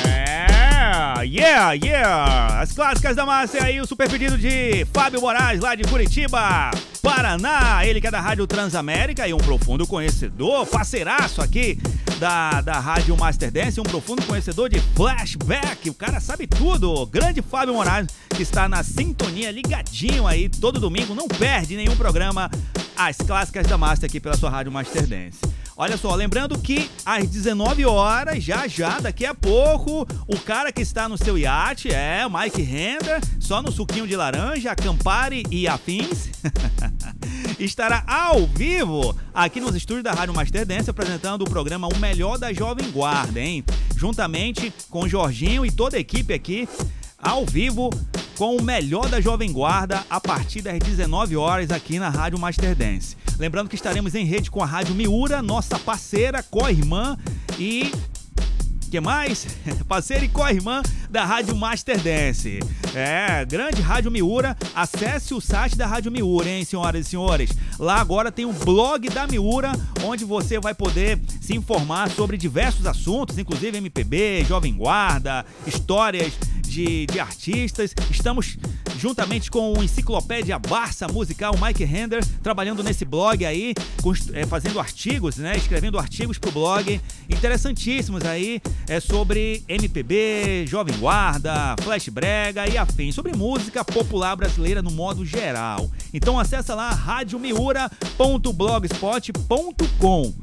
É, yeah, yeah! As clássicas da massa aí, o super pedido de Fábio Moraes, lá de Curitiba, Paraná. Ele que é da Rádio Transamérica e um profundo conhecedor, parceiraço aqui da, da Rádio Master Dance, um profundo conhecedor de flashback. O cara sabe tudo. Grande Fábio Moraes, que está na sintonia, ligadinho aí, todo domingo, não perde nenhum programa. As clássicas da Master aqui pela sua Rádio Master Dance. Olha só, lembrando que às 19 horas, já já, daqui a pouco, o cara que está no seu iate é o Mike Render, só no suquinho de laranja, Campari e afins, estará ao vivo aqui nos estúdios da Rádio Master Dance apresentando o programa O Melhor da Jovem Guarda, hein? Juntamente com o Jorginho e toda a equipe aqui, ao vivo, com o melhor da Jovem Guarda a partir das 19 horas aqui na Rádio Master Dance. Lembrando que estaremos em rede com a Rádio Miura, nossa parceira, co-irmã e que mais? Parceira e co-irmã da Rádio Master Dance. É, grande Rádio Miura. Acesse o site da Rádio Miura, hein, senhoras e senhores. Lá agora tem um blog da Miura, onde você vai poder se informar sobre diversos assuntos, inclusive MPB, Jovem Guarda, histórias de, de artistas. Estamos juntamente com o Enciclopédia Barça Musical, Mike Render, trabalhando nesse blog aí, é, fazendo artigos, né? Escrevendo artigos pro blog interessantíssimos aí é, sobre MPB, Jovem Guarda, Flash Brega e afim, sobre música popular brasileira no modo geral. Então acessa lá radiomiura.blogspot.com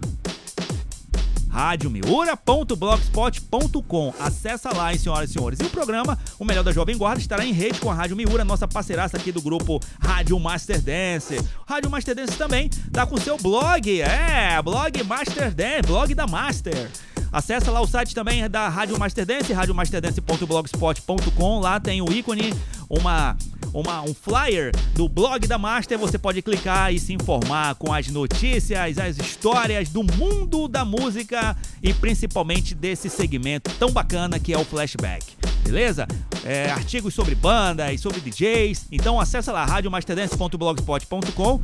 radiomiura.blogspot.com. Acessa lá, hein, senhoras e senhores. E o programa O Melhor da Jovem Guarda estará em rede com a Rádio Miura, nossa parceiraça aqui do grupo Rádio Master Dance. Rádio Master Dance também tá com seu blog, é, blog Master Dance, blog da Master. Acesse lá o site também da Rádio Master Dance, radiomasterdance.blogspot.com. Lá tem o ícone, uma uma, um flyer do blog da Master. Você pode clicar e se informar com as notícias, as histórias do mundo da música e principalmente desse segmento tão bacana que é o flashback. Beleza? É, artigos sobre bandas, sobre DJs. Então acessa lá radiomasterdance.blogspot.com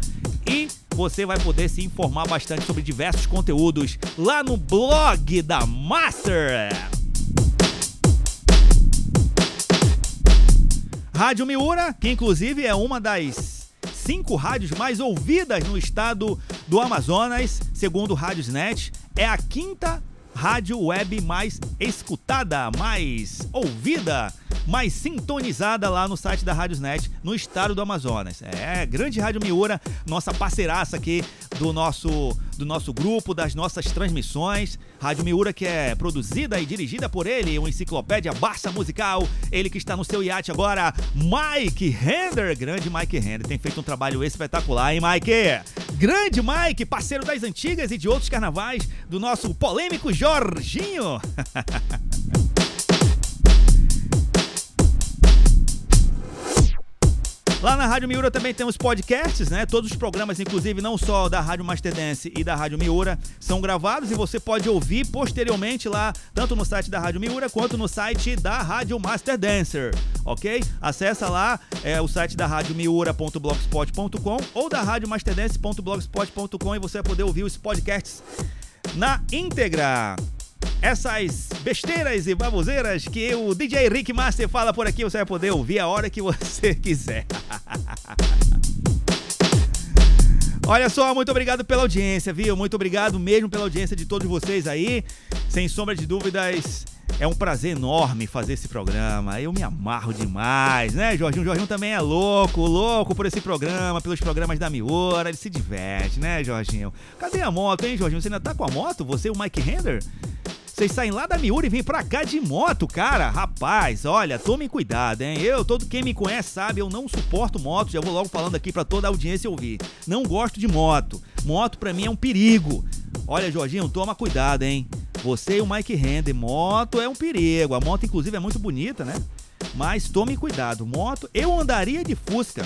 e você vai poder se informar bastante sobre diversos conteúdos lá no blog da Master. Rádio Miura, que inclusive é uma das cinco rádios mais ouvidas no estado do Amazonas, segundo o Rádiosnet, é a quinta rádio web mais escutada, mais ouvida, mais sintonizada lá no site da Rádiosnet, no estado do Amazonas. É, grande Rádio Miura, nossa parceiraça aqui do nosso do nosso grupo, das nossas transmissões. Rádio Miura que é produzida e dirigida por ele, uma enciclopédia Barça Musical. Ele que está no seu iate agora, Mike Render. Grande Mike Render, tem feito um trabalho espetacular, hein, Mike? Grande Mike, parceiro das antigas e de outros carnavais do nosso polêmico Jorginho. Lá na Rádio Miura também tem os podcasts, né? Todos os programas, inclusive não só da Rádio Master Dance e da Rádio Miura, são gravados e você pode ouvir posteriormente lá, tanto no site da Rádio Miura quanto no site da Rádio Master Dancer, ok? Acessa lá é, o site da Rádio Miura.blogspot.com ou da Rádio Masterdance.blogspot.com e você vai poder ouvir os podcasts na íntegra essas besteiras e baboseiras que o DJ Rick Master fala por aqui, você vai poder ouvir a hora que você quiser. Olha só, muito obrigado pela audiência, viu? Muito obrigado mesmo pela audiência de todos vocês aí. Sem sombra de dúvidas, é um prazer enorme fazer esse programa. Eu me amarro demais, né, Jorginho? O Jorginho também é louco, louco por esse programa, pelos programas da Miura. Ele se diverte, né, Jorginho? Cadê a moto, hein, Jorginho? Você ainda tá com a moto? Você e o Mike Render? Vocês saem lá da Miura e vêm pra cá de moto, cara. Rapaz, olha, tome cuidado, hein? Eu, todo quem me conhece sabe, eu não suporto moto. Já vou logo falando aqui para toda a audiência ouvir. Não gosto de moto. Moto para mim é um perigo. Olha, Jorginho, toma cuidado, hein? Você e o Mike Render, moto é um perigo. A moto, inclusive, é muito bonita, né? Mas tome cuidado. Moto, eu andaria de Fusca.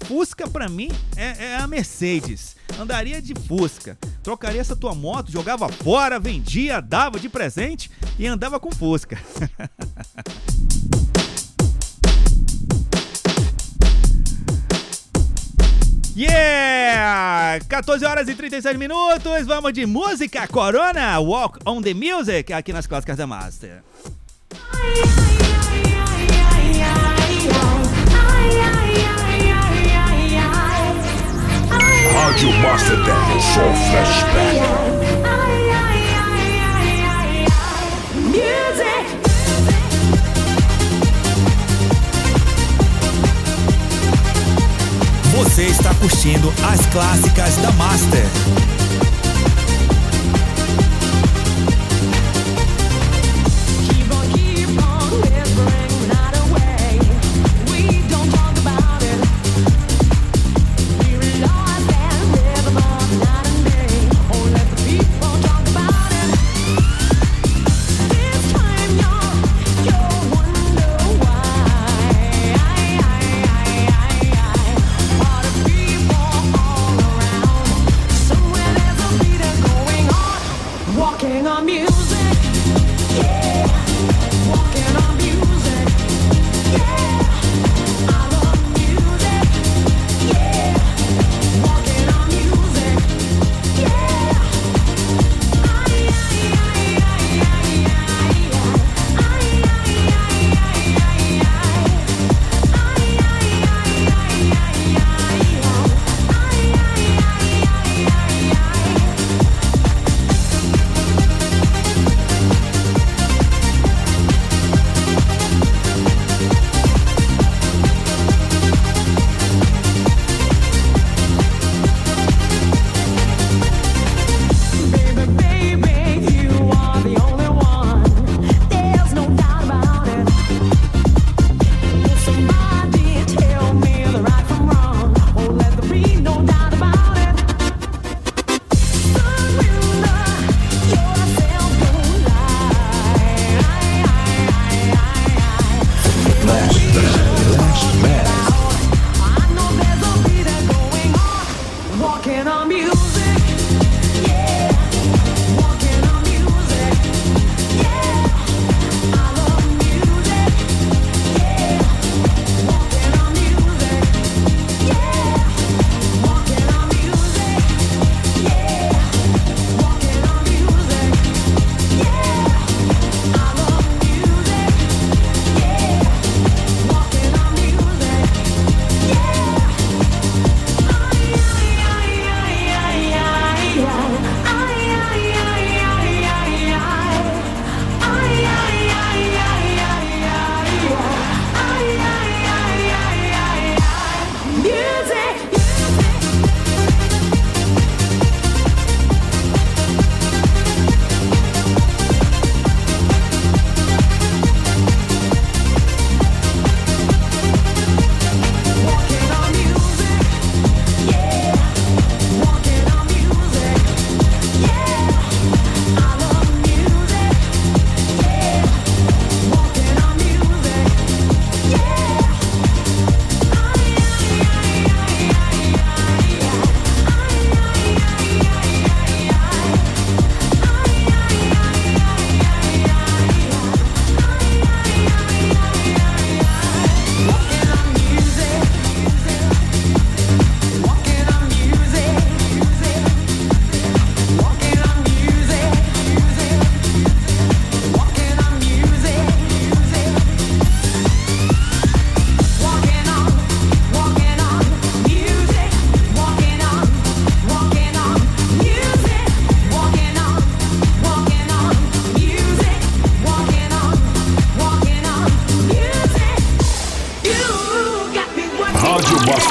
Fusca para mim é, é, a Mercedes. Andaria de Fusca. Trocaria essa tua moto, jogava fora, vendia, dava de presente e andava com Fusca. Yeah! 14 horas e 36 minutos, vamos de música Corona, Walk on the Music, aqui nas Clássicas da Master. Rádio Master Dance Show Flashback. Você está curtindo as clássicas da Master.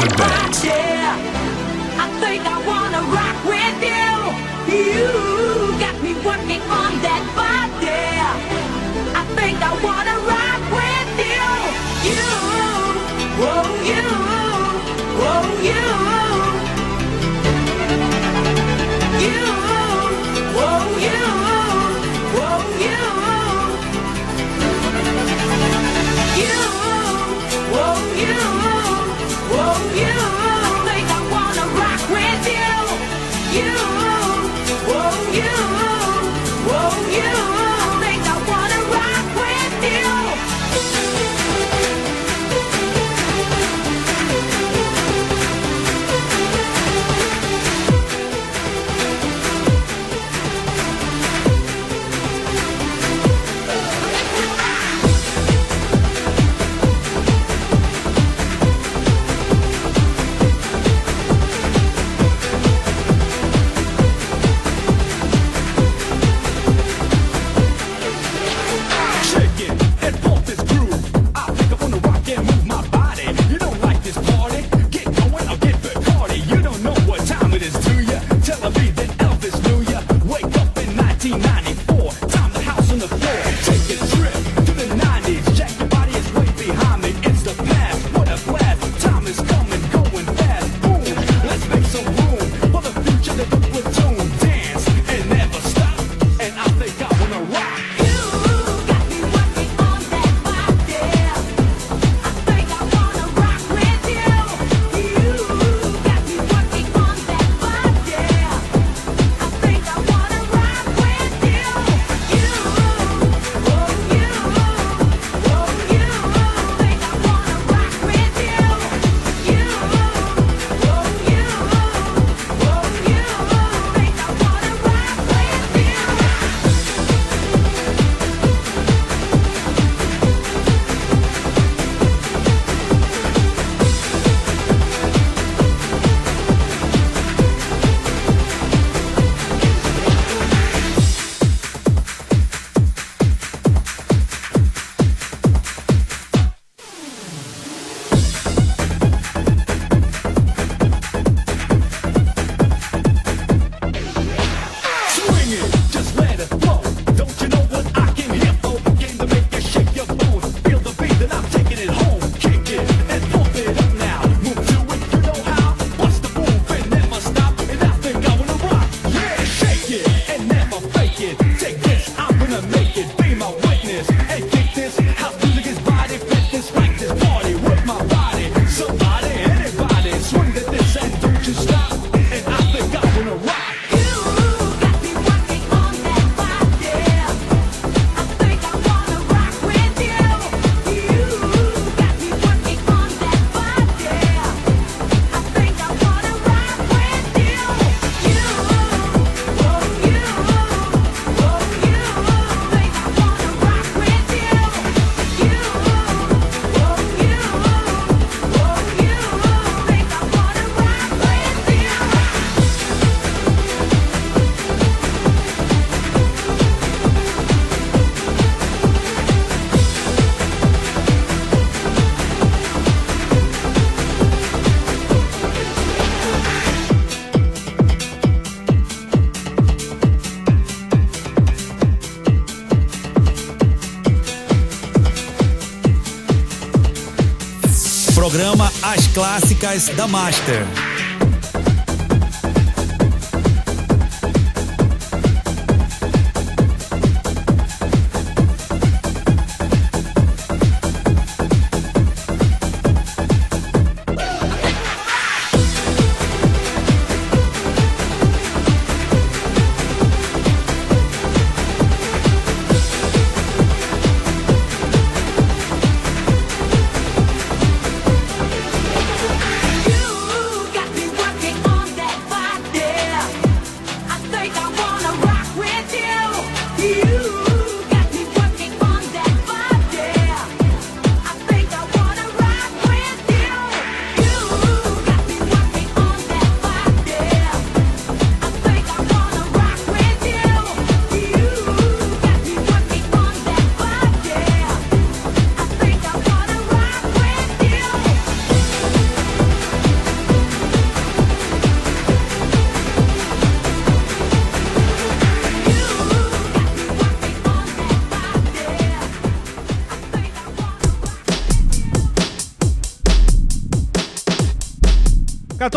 Bang. As Clássicas da Master.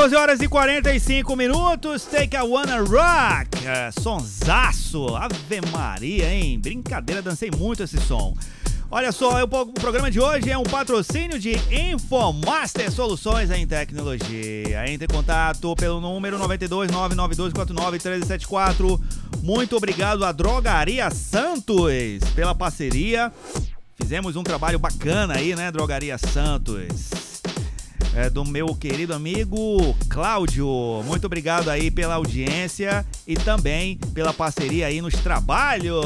14 horas e 45 minutos, Take a Wanna Rock, é, sonsaço, Ave Maria, hein? Brincadeira, dancei muito esse som. Olha só, o programa de hoje é um patrocínio de Infomaster Soluções em Tecnologia. Entre em contato pelo número 92 99249 1374. Muito obrigado à Drogaria Santos pela parceria. Fizemos um trabalho bacana aí, né, Drogaria Santos? É, do meu querido amigo Cláudio. Muito obrigado aí pela audiência e também pela parceria aí nos trabalhos.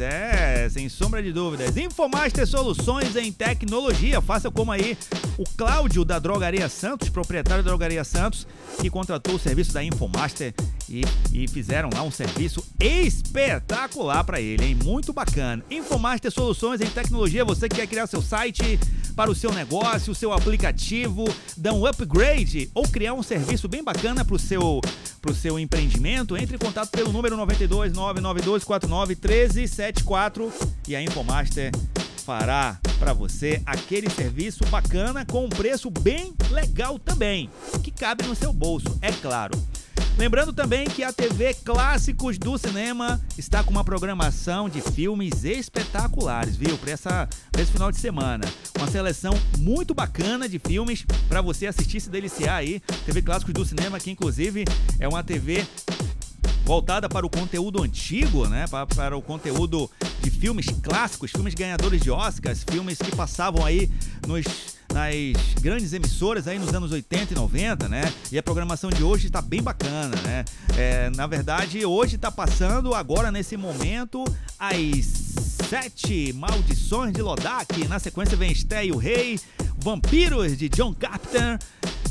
É, sem sombra de dúvidas. Infomaster Soluções em Tecnologia. Faça como aí o Cláudio da Drogaria Santos, proprietário da Drogaria Santos, que contratou o serviço da Infomaster e, e fizeram lá um serviço espetacular para ele, hein? Muito bacana. Infomaster Soluções em Tecnologia. Você que quer criar seu site para o seu negócio, o seu aplicativo, dar um upgrade ou criar um serviço bem bacana para o seu, pro seu empreendimento, entre em contato pelo número 92 992 49 1374 e a Infomaster fará para você aquele serviço bacana com um preço bem legal também, que cabe no seu bolso, é claro. Lembrando também que a TV Clássicos do Cinema está com uma programação de filmes espetaculares, viu? Para esse final de semana. Uma seleção muito bacana de filmes para você assistir e se deliciar aí. TV Clássicos do Cinema, que inclusive é uma TV voltada para o conteúdo antigo, né? Para, para, o conteúdo de filmes clássicos, filmes ganhadores de Oscars, filmes que passavam aí nos nas grandes emissoras aí nos anos 80 e 90, né? E a programação de hoje está bem bacana, né? É, na verdade, hoje está passando agora nesse momento as sete maldições de Lodak. Na sequência vem Sté e o Rei, Vampiros de John Carpenter.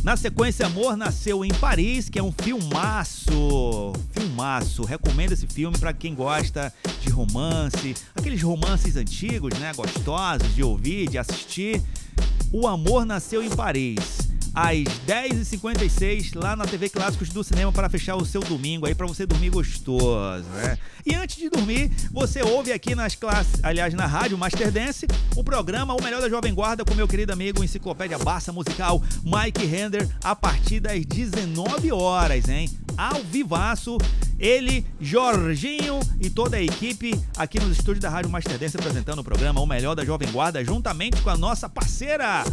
Na sequência, Amor Nasceu em Paris, que é um filmaço. Filmaço. Recomendo esse filme para quem gosta de romance, aqueles romances antigos, né? Gostosos de ouvir, de assistir. O Amor Nasceu em Paris. Às 10h56, lá na TV Clássicos do Cinema, para fechar o seu domingo aí, para você dormir gostoso, né? E antes de dormir, você ouve aqui nas classes, aliás, na rádio Master Dance, o programa O Melhor da Jovem Guarda com meu querido amigo Enciclopédia Barça Musical, Mike Render, a partir das 19 horas, hein? Ao vivaço, ele, Jorginho e toda a equipe aqui nos estúdios da Rádio Master Dance apresentando o programa O Melhor da Jovem Guarda, juntamente com a nossa parceira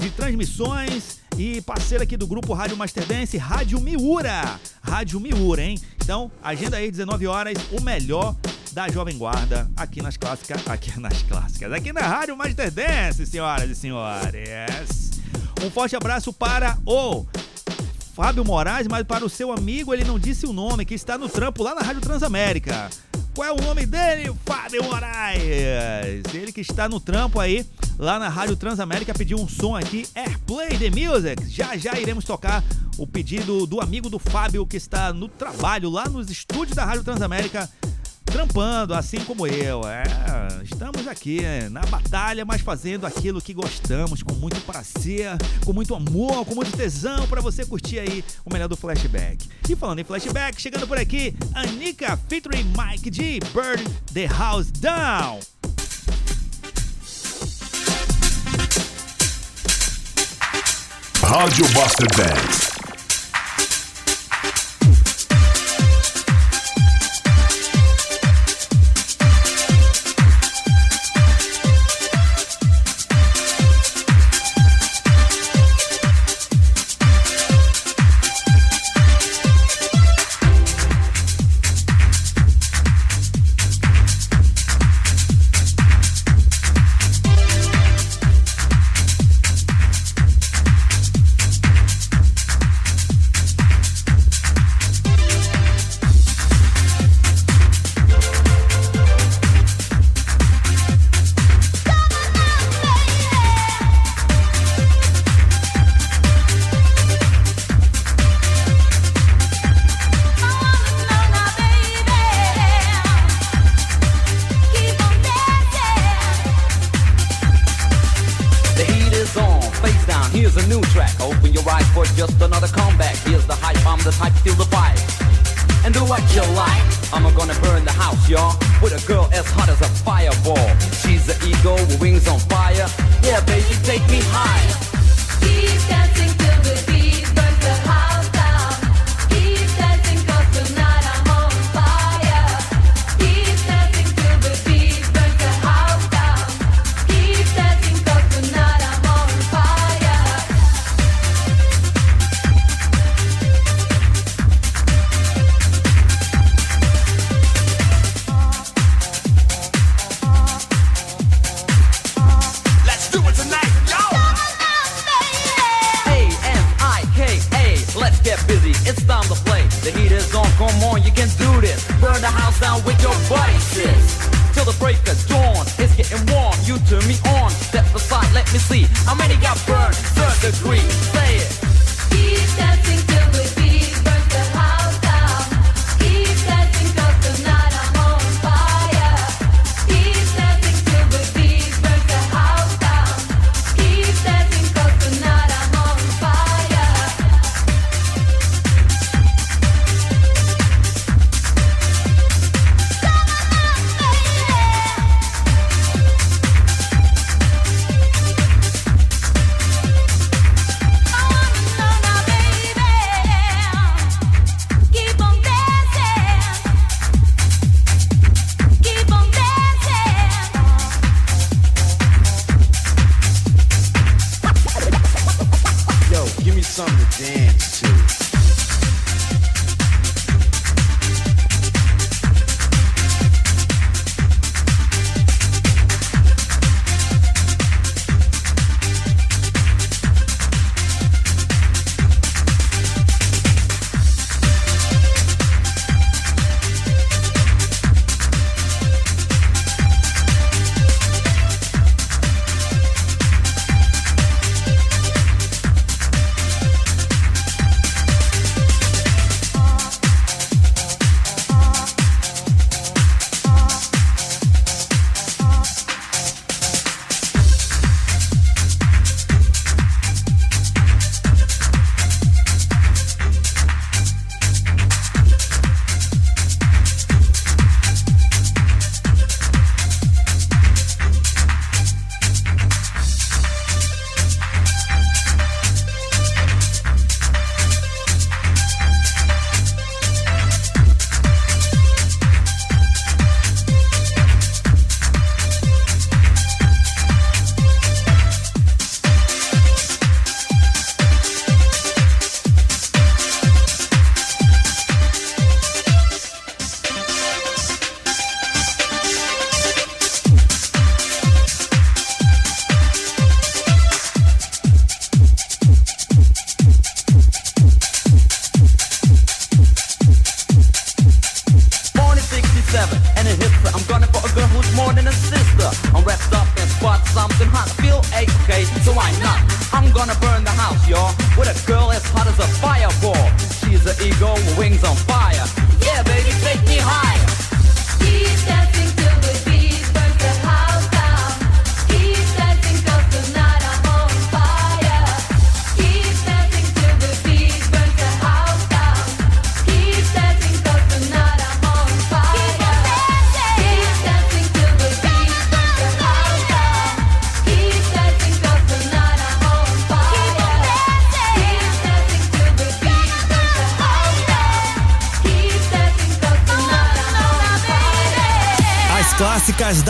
de transmissões e parceira aqui do grupo Rádio Master Dance, Rádio Miura. Rádio Miura, hein? Então, agenda aí 19 horas, o melhor da Jovem Guarda aqui nas clássicas, aqui nas clássicas, aqui na Rádio Master Dance, senhoras e senhores. Um forte abraço para o Fábio Moraes, mas para o seu amigo ele não disse o nome, que está no trampo lá na Rádio Transamérica. Qual é o nome dele? Fábio Moraes. Ele que está no trampo aí, lá na Rádio Transamérica, pediu um som aqui, Airplay the Music. Já já iremos tocar o pedido do amigo do Fábio, que está no trabalho lá nos estúdios da Rádio Transamérica trampando, assim como eu. É, estamos aqui é, na batalha, mas fazendo aquilo que gostamos, com muito prazer, com muito amor, com muito tesão, para você curtir aí o melhor do flashback. E falando em flashback, chegando por aqui, Anika featuring Mike G, Burn the House Down. Rádio Buster Dance.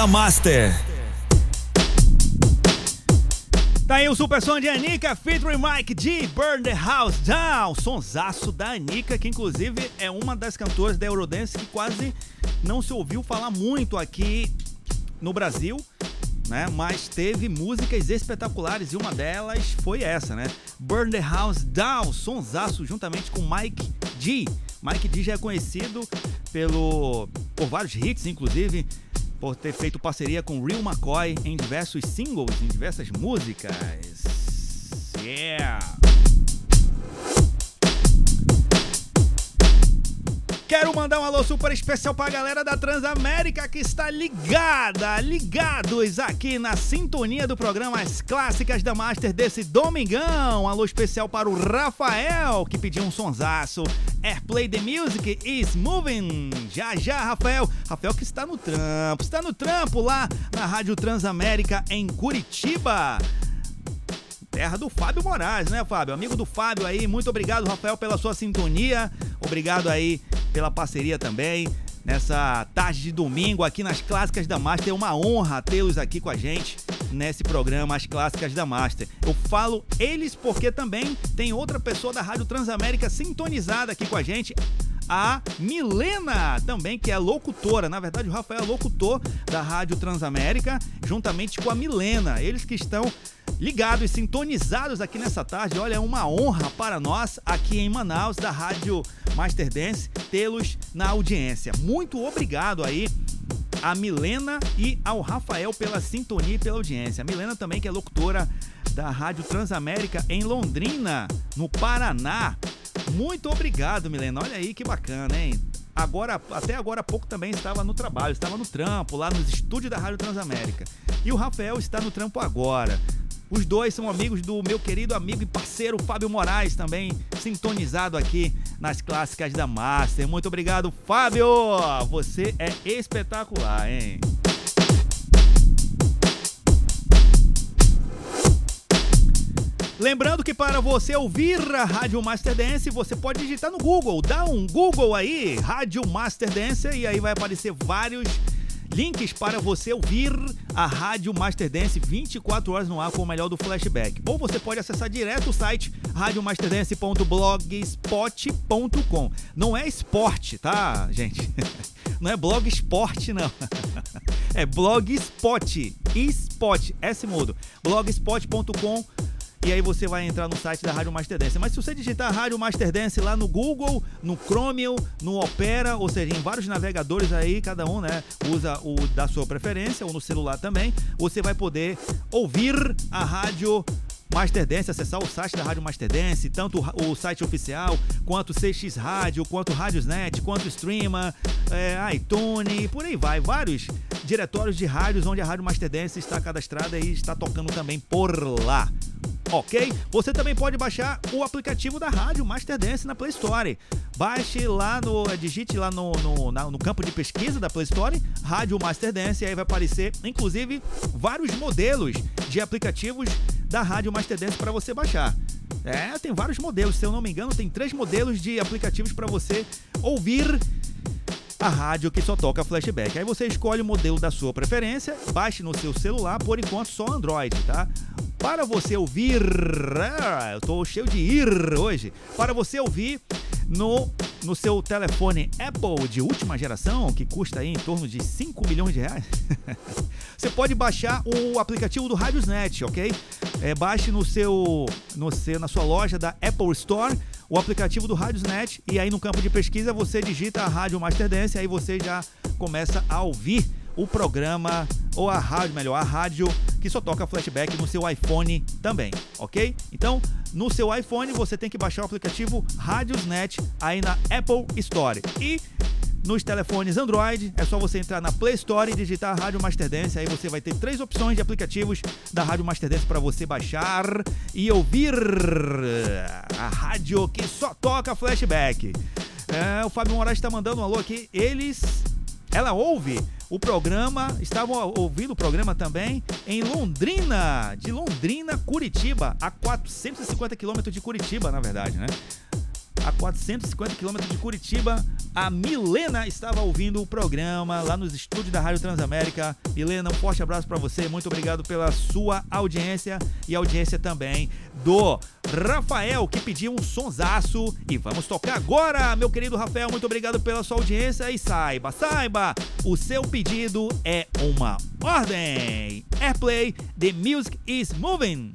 Master. Tá aí o super som de Anica, featuring Mike G, Burn the House Down. Sonsaço da Anica, que inclusive é uma das cantoras da Eurodance que quase não se ouviu falar muito aqui no Brasil, né? Mas teve músicas espetaculares e uma delas foi essa, né? Burn the House Down, sonsaço juntamente com Mike G. Mike D já é conhecido pelo por vários hits, inclusive por ter feito parceria com Real McCoy em diversos singles, em diversas músicas. Yeah! Quero mandar um alô super especial pra galera da Transamérica que está ligada, ligados aqui na sintonia do programa As Clássicas da Master desse domingão. Um alô especial para o Rafael, que pediu um sonsaço. Airplay the Music is moving. Já, já, Rafael. Rafael que está no trampo, está no trampo lá na Rádio Transamérica em Curitiba. Terra do Fábio Moraes, né, Fábio? Amigo do Fábio aí, muito obrigado, Rafael, pela sua sintonia. Obrigado aí pela parceria também. Nessa tarde de domingo aqui nas Clássicas da Master. É uma honra tê-los aqui com a gente nesse programa As Clássicas da Master. Eu falo eles porque também tem outra pessoa da Rádio Transamérica sintonizada aqui com a gente. A Milena também, que é locutora. Na verdade, o Rafael é locutor da Rádio Transamérica, juntamente com a Milena. Eles que estão ligados, sintonizados aqui nessa tarde. Olha, é uma honra para nós aqui em Manaus, da Rádio Master Dance, tê-los na audiência. Muito obrigado aí a Milena e ao Rafael pela sintonia e pela audiência. A Milena também que é locutora da Rádio Transamérica em Londrina, no Paraná. Muito obrigado, Milena. Olha aí que bacana, hein? Agora, até agora há pouco também estava no trabalho, estava no trampo, lá nos estúdios da Rádio Transamérica. E o Rafael está no trampo agora. Os dois são amigos do meu querido amigo e parceiro Fábio Moraes, também sintonizado aqui nas clássicas da Master. Muito obrigado, Fábio! Você é espetacular, hein? Lembrando que para você ouvir a Rádio Master Dance, você pode digitar no Google, dá um Google aí, Rádio Master Dance, e aí vai aparecer vários links para você ouvir a Rádio Master Dance 24 horas no ar com o melhor do flashback. Ou você pode acessar direto o site radiomasterdance.blogspot.com. Não é esporte, tá, gente? Não é blog esporte, não. É blogspot. Spot, S mudo. blogspot.com e aí você vai entrar no site da Rádio Master Dance. Mas se você digitar Rádio Master Dance lá no Google, no Chromium, no Opera, ou seja, em vários navegadores aí, cada um, né, usa o da sua preferência ou no celular também, você vai poder ouvir a Rádio Master Dance, acessar o site da Rádio Master Dance, tanto o site oficial, quanto CX Rádio, quanto Radiosnet, quanto Streama, é, iTunes, por aí vai. Vários diretórios de rádios onde a Rádio Master Dance está cadastrada e está tocando também por lá. Ok? Você também pode baixar o aplicativo da Rádio Master Dance na Play Store. Baixe lá no. Digite lá no, no, na- no campo de pesquisa da Play Store, Rádio Master Dance, e aí vai aparecer, inclusive, vários modelos de aplicativos da Rádio Master Dance para você baixar. É, tem vários modelos, se eu não me engano, tem três modelos de aplicativos para você ouvir a rádio que só toca flashback. Aí você escolhe o modelo da sua preferência, baixe no seu celular, por enquanto só Android, tá? Para você ouvir, ah, eu tô cheio de ir hoje. Para você ouvir no, no seu telefone Apple de última geração, que custa aí em torno de 5 milhões de reais, você pode baixar o aplicativo do Radiosnet, ok? É, baixe no seu, no seu, na sua loja da Apple Store o aplicativo do Radiosnet e aí no campo de pesquisa você digita a Rádio Master Dance e aí você já começa a ouvir o programa ou a rádio, melhor, a rádio que só toca flashback no seu iPhone também, ok? Então, no seu iPhone você tem que baixar o aplicativo Radiosnet aí na Apple Store. E nos telefones Android, é só você entrar na Play Store e digitar Rádio Master Dance. Aí você vai ter três opções de aplicativos da Rádio Master Dance para você baixar e ouvir a rádio que só toca flashback. É, o Fábio Moraes está mandando um alô aqui. Eles. Ela ouve o programa, estavam ouvindo o programa também em Londrina, de Londrina, Curitiba, a 450 quilômetros de Curitiba, na verdade, né? A 450 quilômetros de Curitiba. A Milena estava ouvindo o programa lá nos estúdios da Rádio Transamérica. Milena, um forte abraço para você. Muito obrigado pela sua audiência e audiência também do Rafael, que pediu um sonsaço. E vamos tocar agora, meu querido Rafael. Muito obrigado pela sua audiência. E saiba, saiba, o seu pedido é uma ordem. Airplay, the music is moving.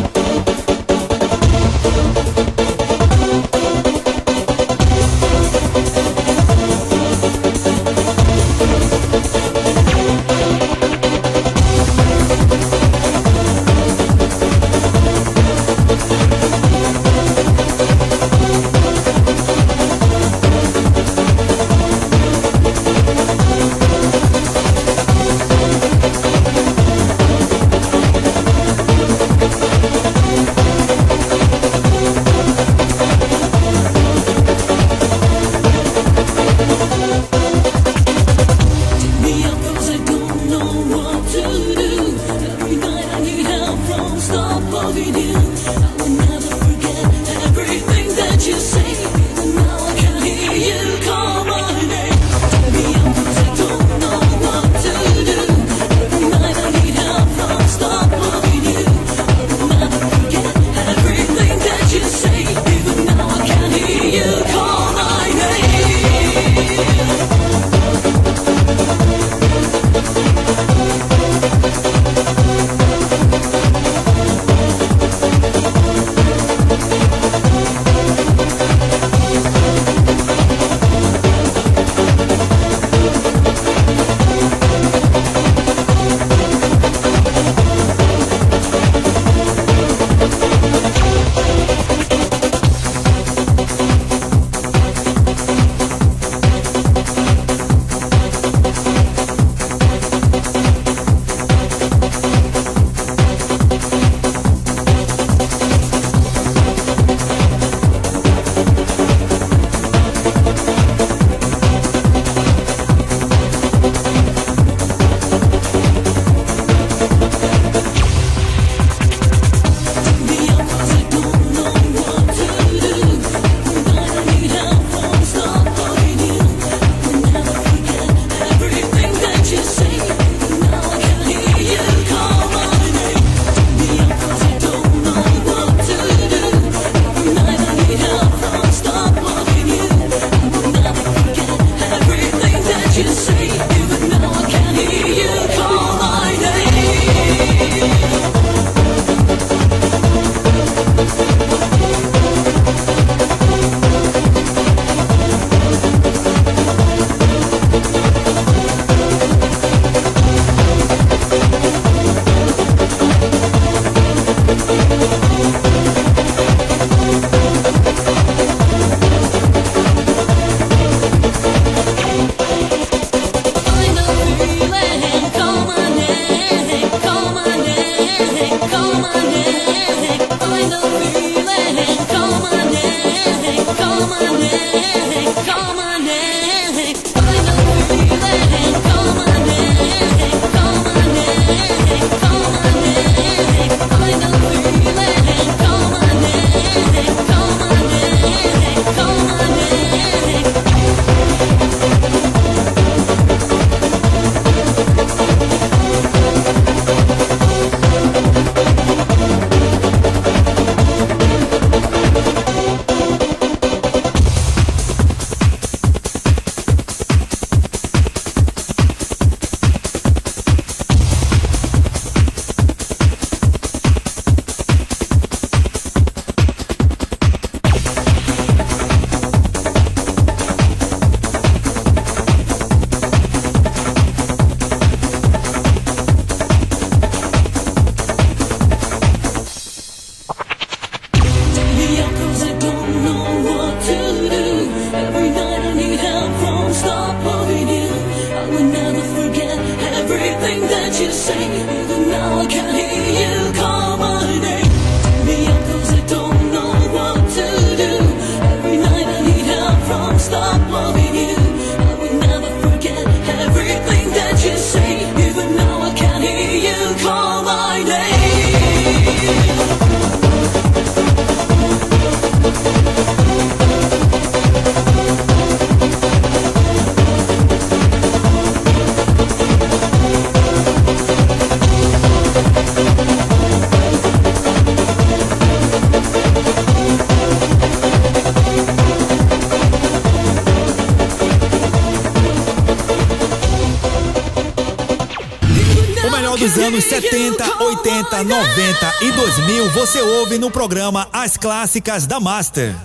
década 90 e 2000 você ouve no programa As Clássicas da Master.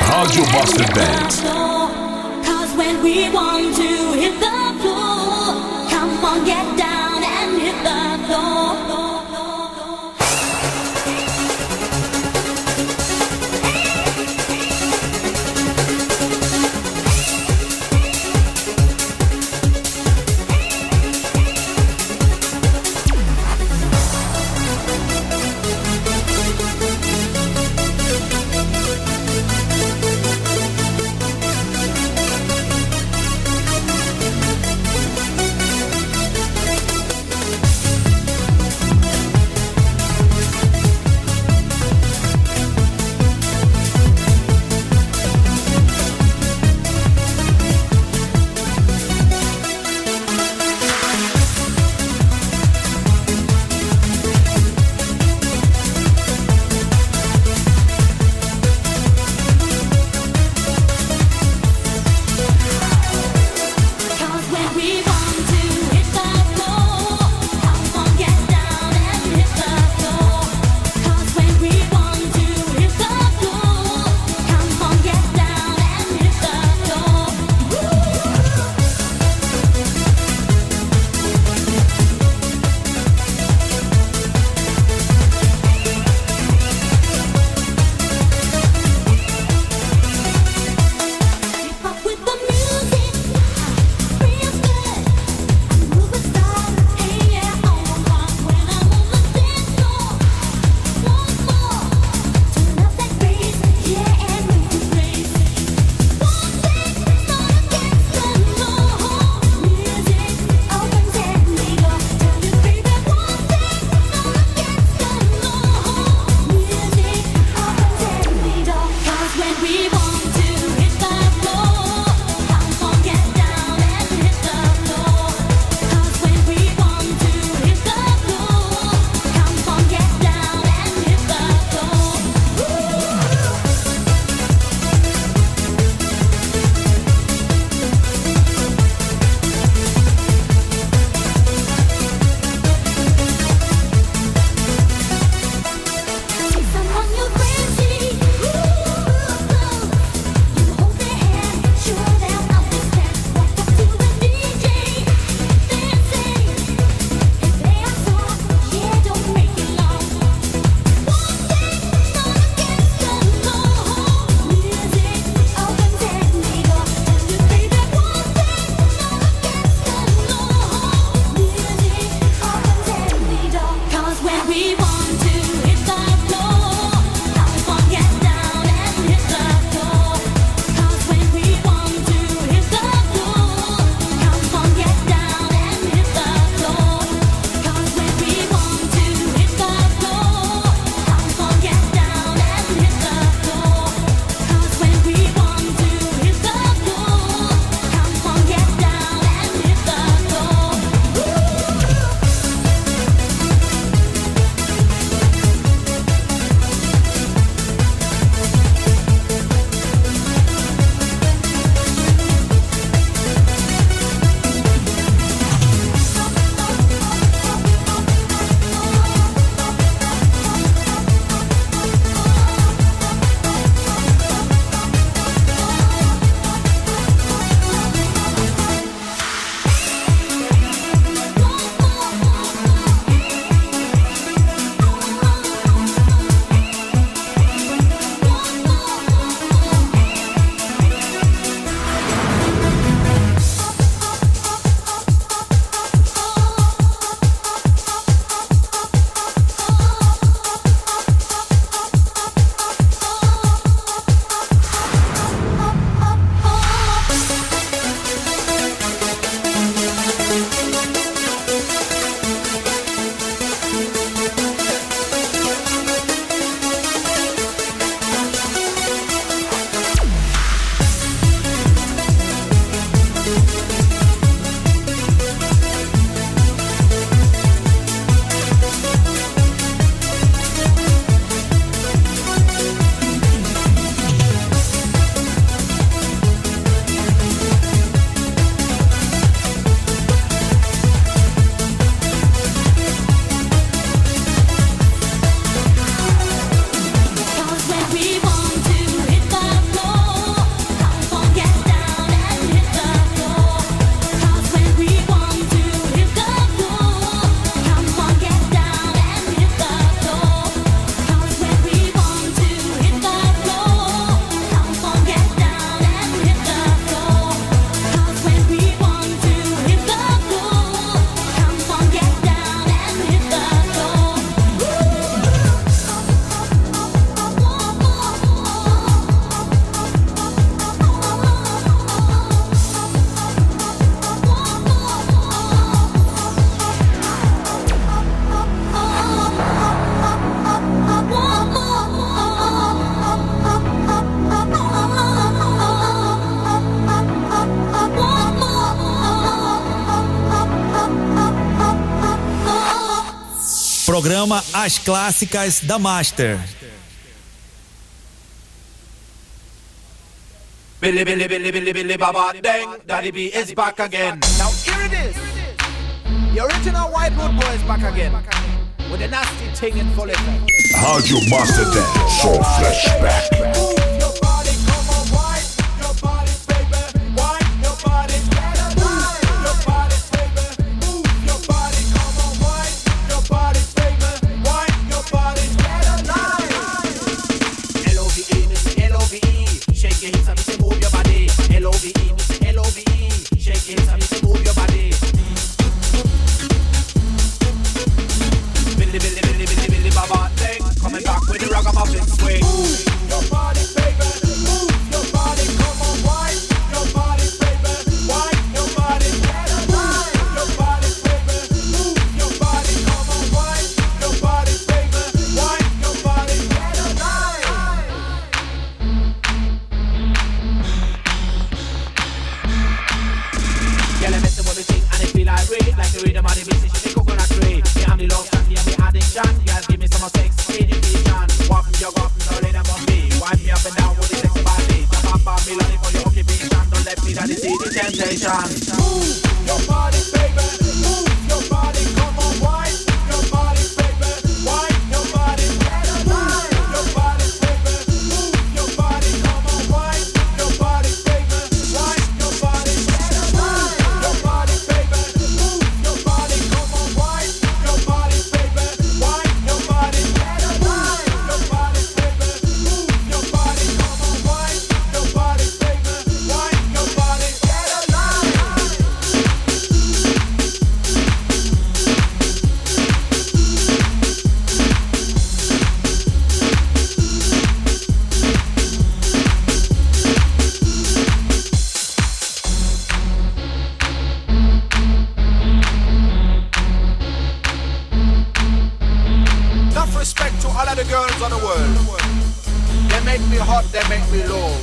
Rádio Master Band. As Clássicas da Master. Billy, Billy, Billy, Billy, Billy, Baba, Dang, Daddy B is back again. Now here it is. The original White Road Boy is back again. With a nasty thing in full effect. Rádio Master Dance, só flashback. To all of the girls on the world. They make me hot, they make me low.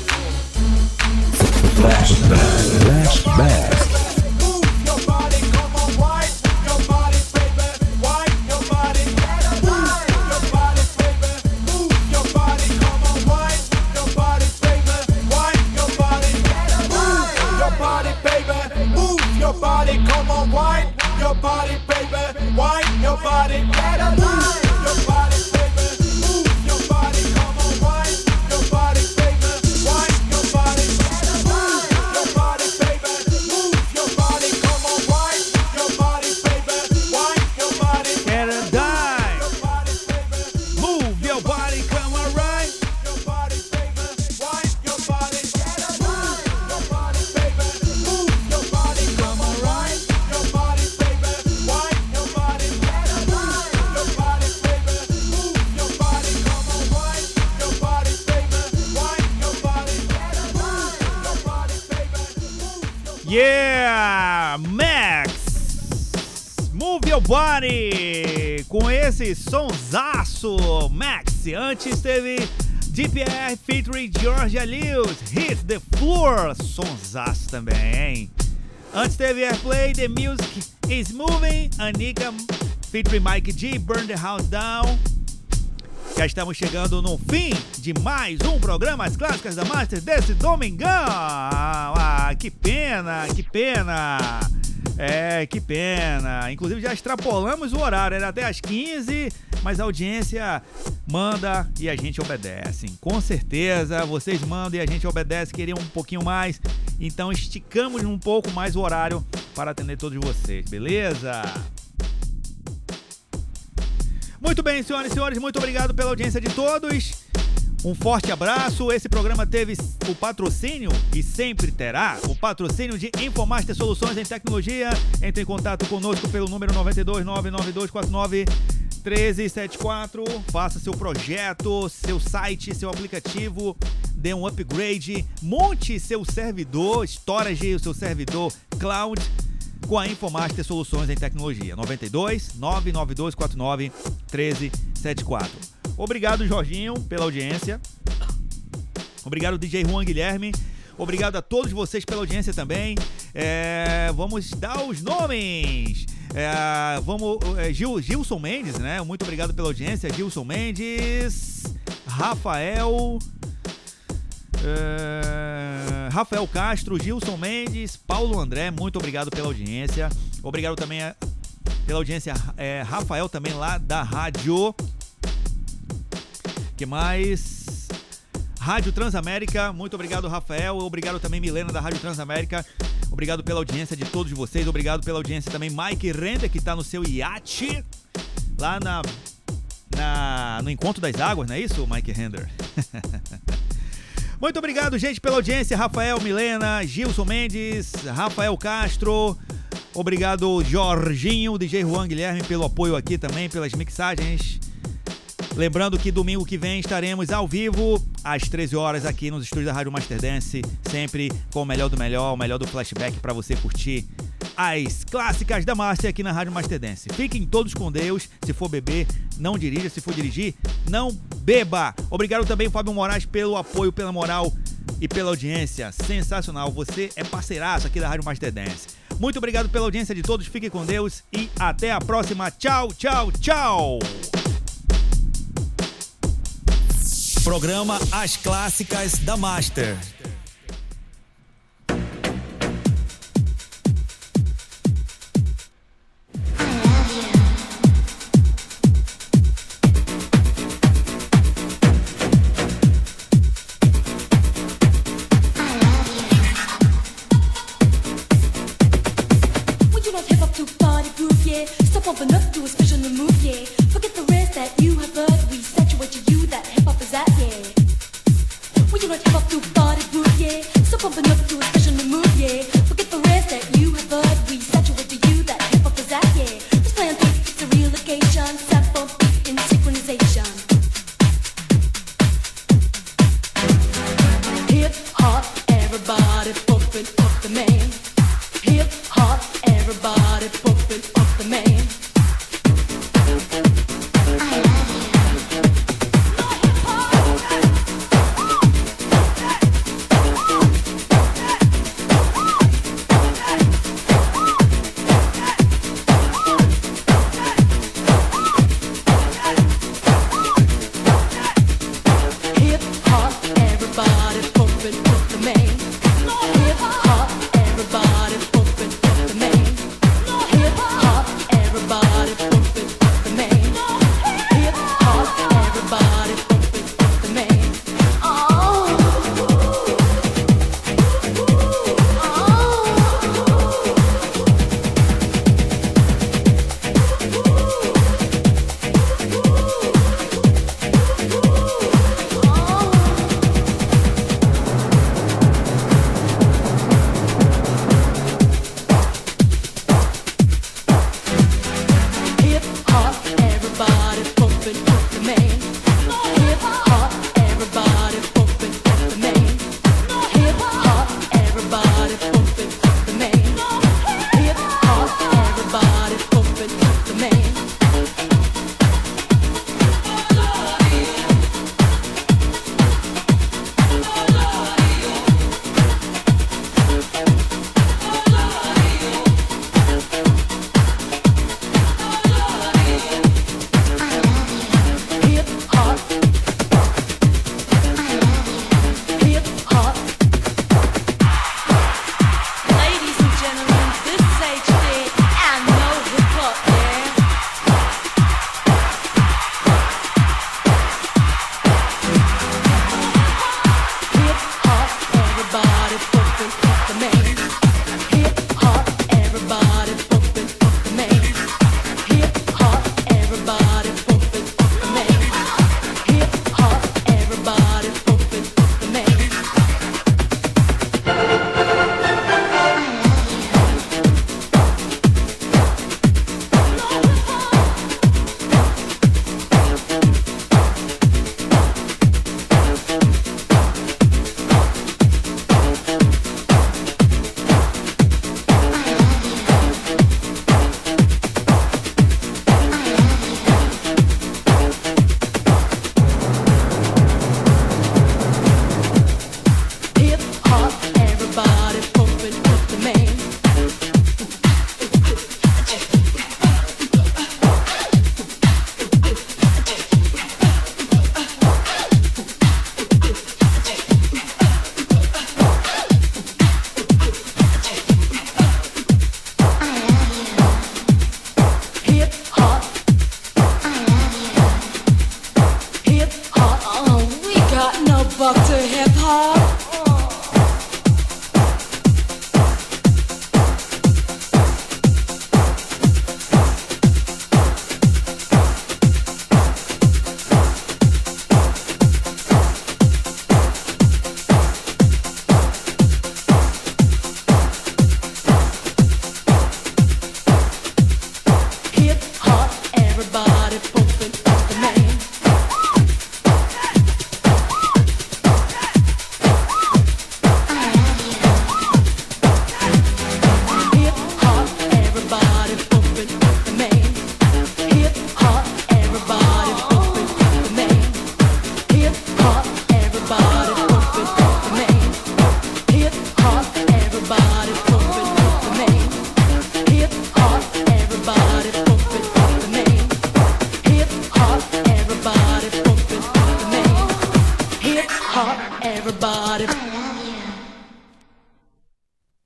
Move Antes teve DPR featuring Georgia Lewis, Hit the Floor. Sonsaço também, hein? Antes teve Airplay, The Music is Moving, Anika featuring Mike G, Burn the House Down. Já estamos chegando no fim de mais um programa As Clássicas da Master desse domingão. Ah, que pena, que pena. É, que pena. Inclusive já extrapolamos o horário, era até às 15, mas a audiência manda e a gente obedece. Com certeza, vocês mandam e a gente obedece, queriam um pouquinho mais. Então esticamos um pouco mais o horário para atender todos vocês, beleza? Muito bem, senhoras e senhores, muito obrigado pela audiência de todos. Um forte abraço. Esse programa teve o patrocínio e sempre terá o patrocínio de Infomaster Soluções em Tecnologia. Entre em contato conosco pelo número 9299249 1374. Faça seu projeto, seu site, seu aplicativo, dê um upgrade, monte seu servidor, storage o seu servidor cloud com a Infomaster Soluções em Tecnologia. 92 99249 1374. Obrigado, Jorginho, pela audiência. Obrigado, DJ Juan Guilherme. Obrigado a todos vocês pela audiência também. É, vamos dar os nomes. É, vamos. é, Gil, Gilson Mendes, né? Muito obrigado pela audiência. Gilson Mendes. Rafael. é, Rafael Castro, Gilson Mendes, Paulo André, muito obrigado pela audiência. Obrigado também a- pela audiência, é, Rafael também lá da rádio. que mais? Rádio Transamérica, muito obrigado, Rafael. Obrigado também, Milena, da Rádio Transamérica. Obrigado pela audiência de todos vocês. Obrigado pela audiência também, Mike Render, que tá no seu iate lá na, na no Encontro das Águas, não é isso, Mike Render? Muito obrigado, gente, pela audiência. Rafael, Milena, Gilson Mendes, Rafael Castro. Obrigado, Jorginho, DJ Juan Guilherme, pelo apoio aqui também, pelas mixagens. Lembrando que domingo que vem estaremos ao vivo às 13 horas aqui nos estúdios da Rádio Master Dance, sempre com o melhor do melhor, o melhor do flashback para você curtir as clássicas da Master aqui na Rádio Master Dance. Fiquem todos com Deus. Se for beber, não dirija. Se for dirigir, não beba. Obrigado também, Fábio Moraes, pelo apoio, pela moral e pela audiência. Sensacional. Você é parceiraço aqui da Rádio Master Dance. Muito obrigado pela audiência de todos. Fiquem com Deus e até a próxima. Tchau, tchau, tchau. Programa As Clássicas da Master. When you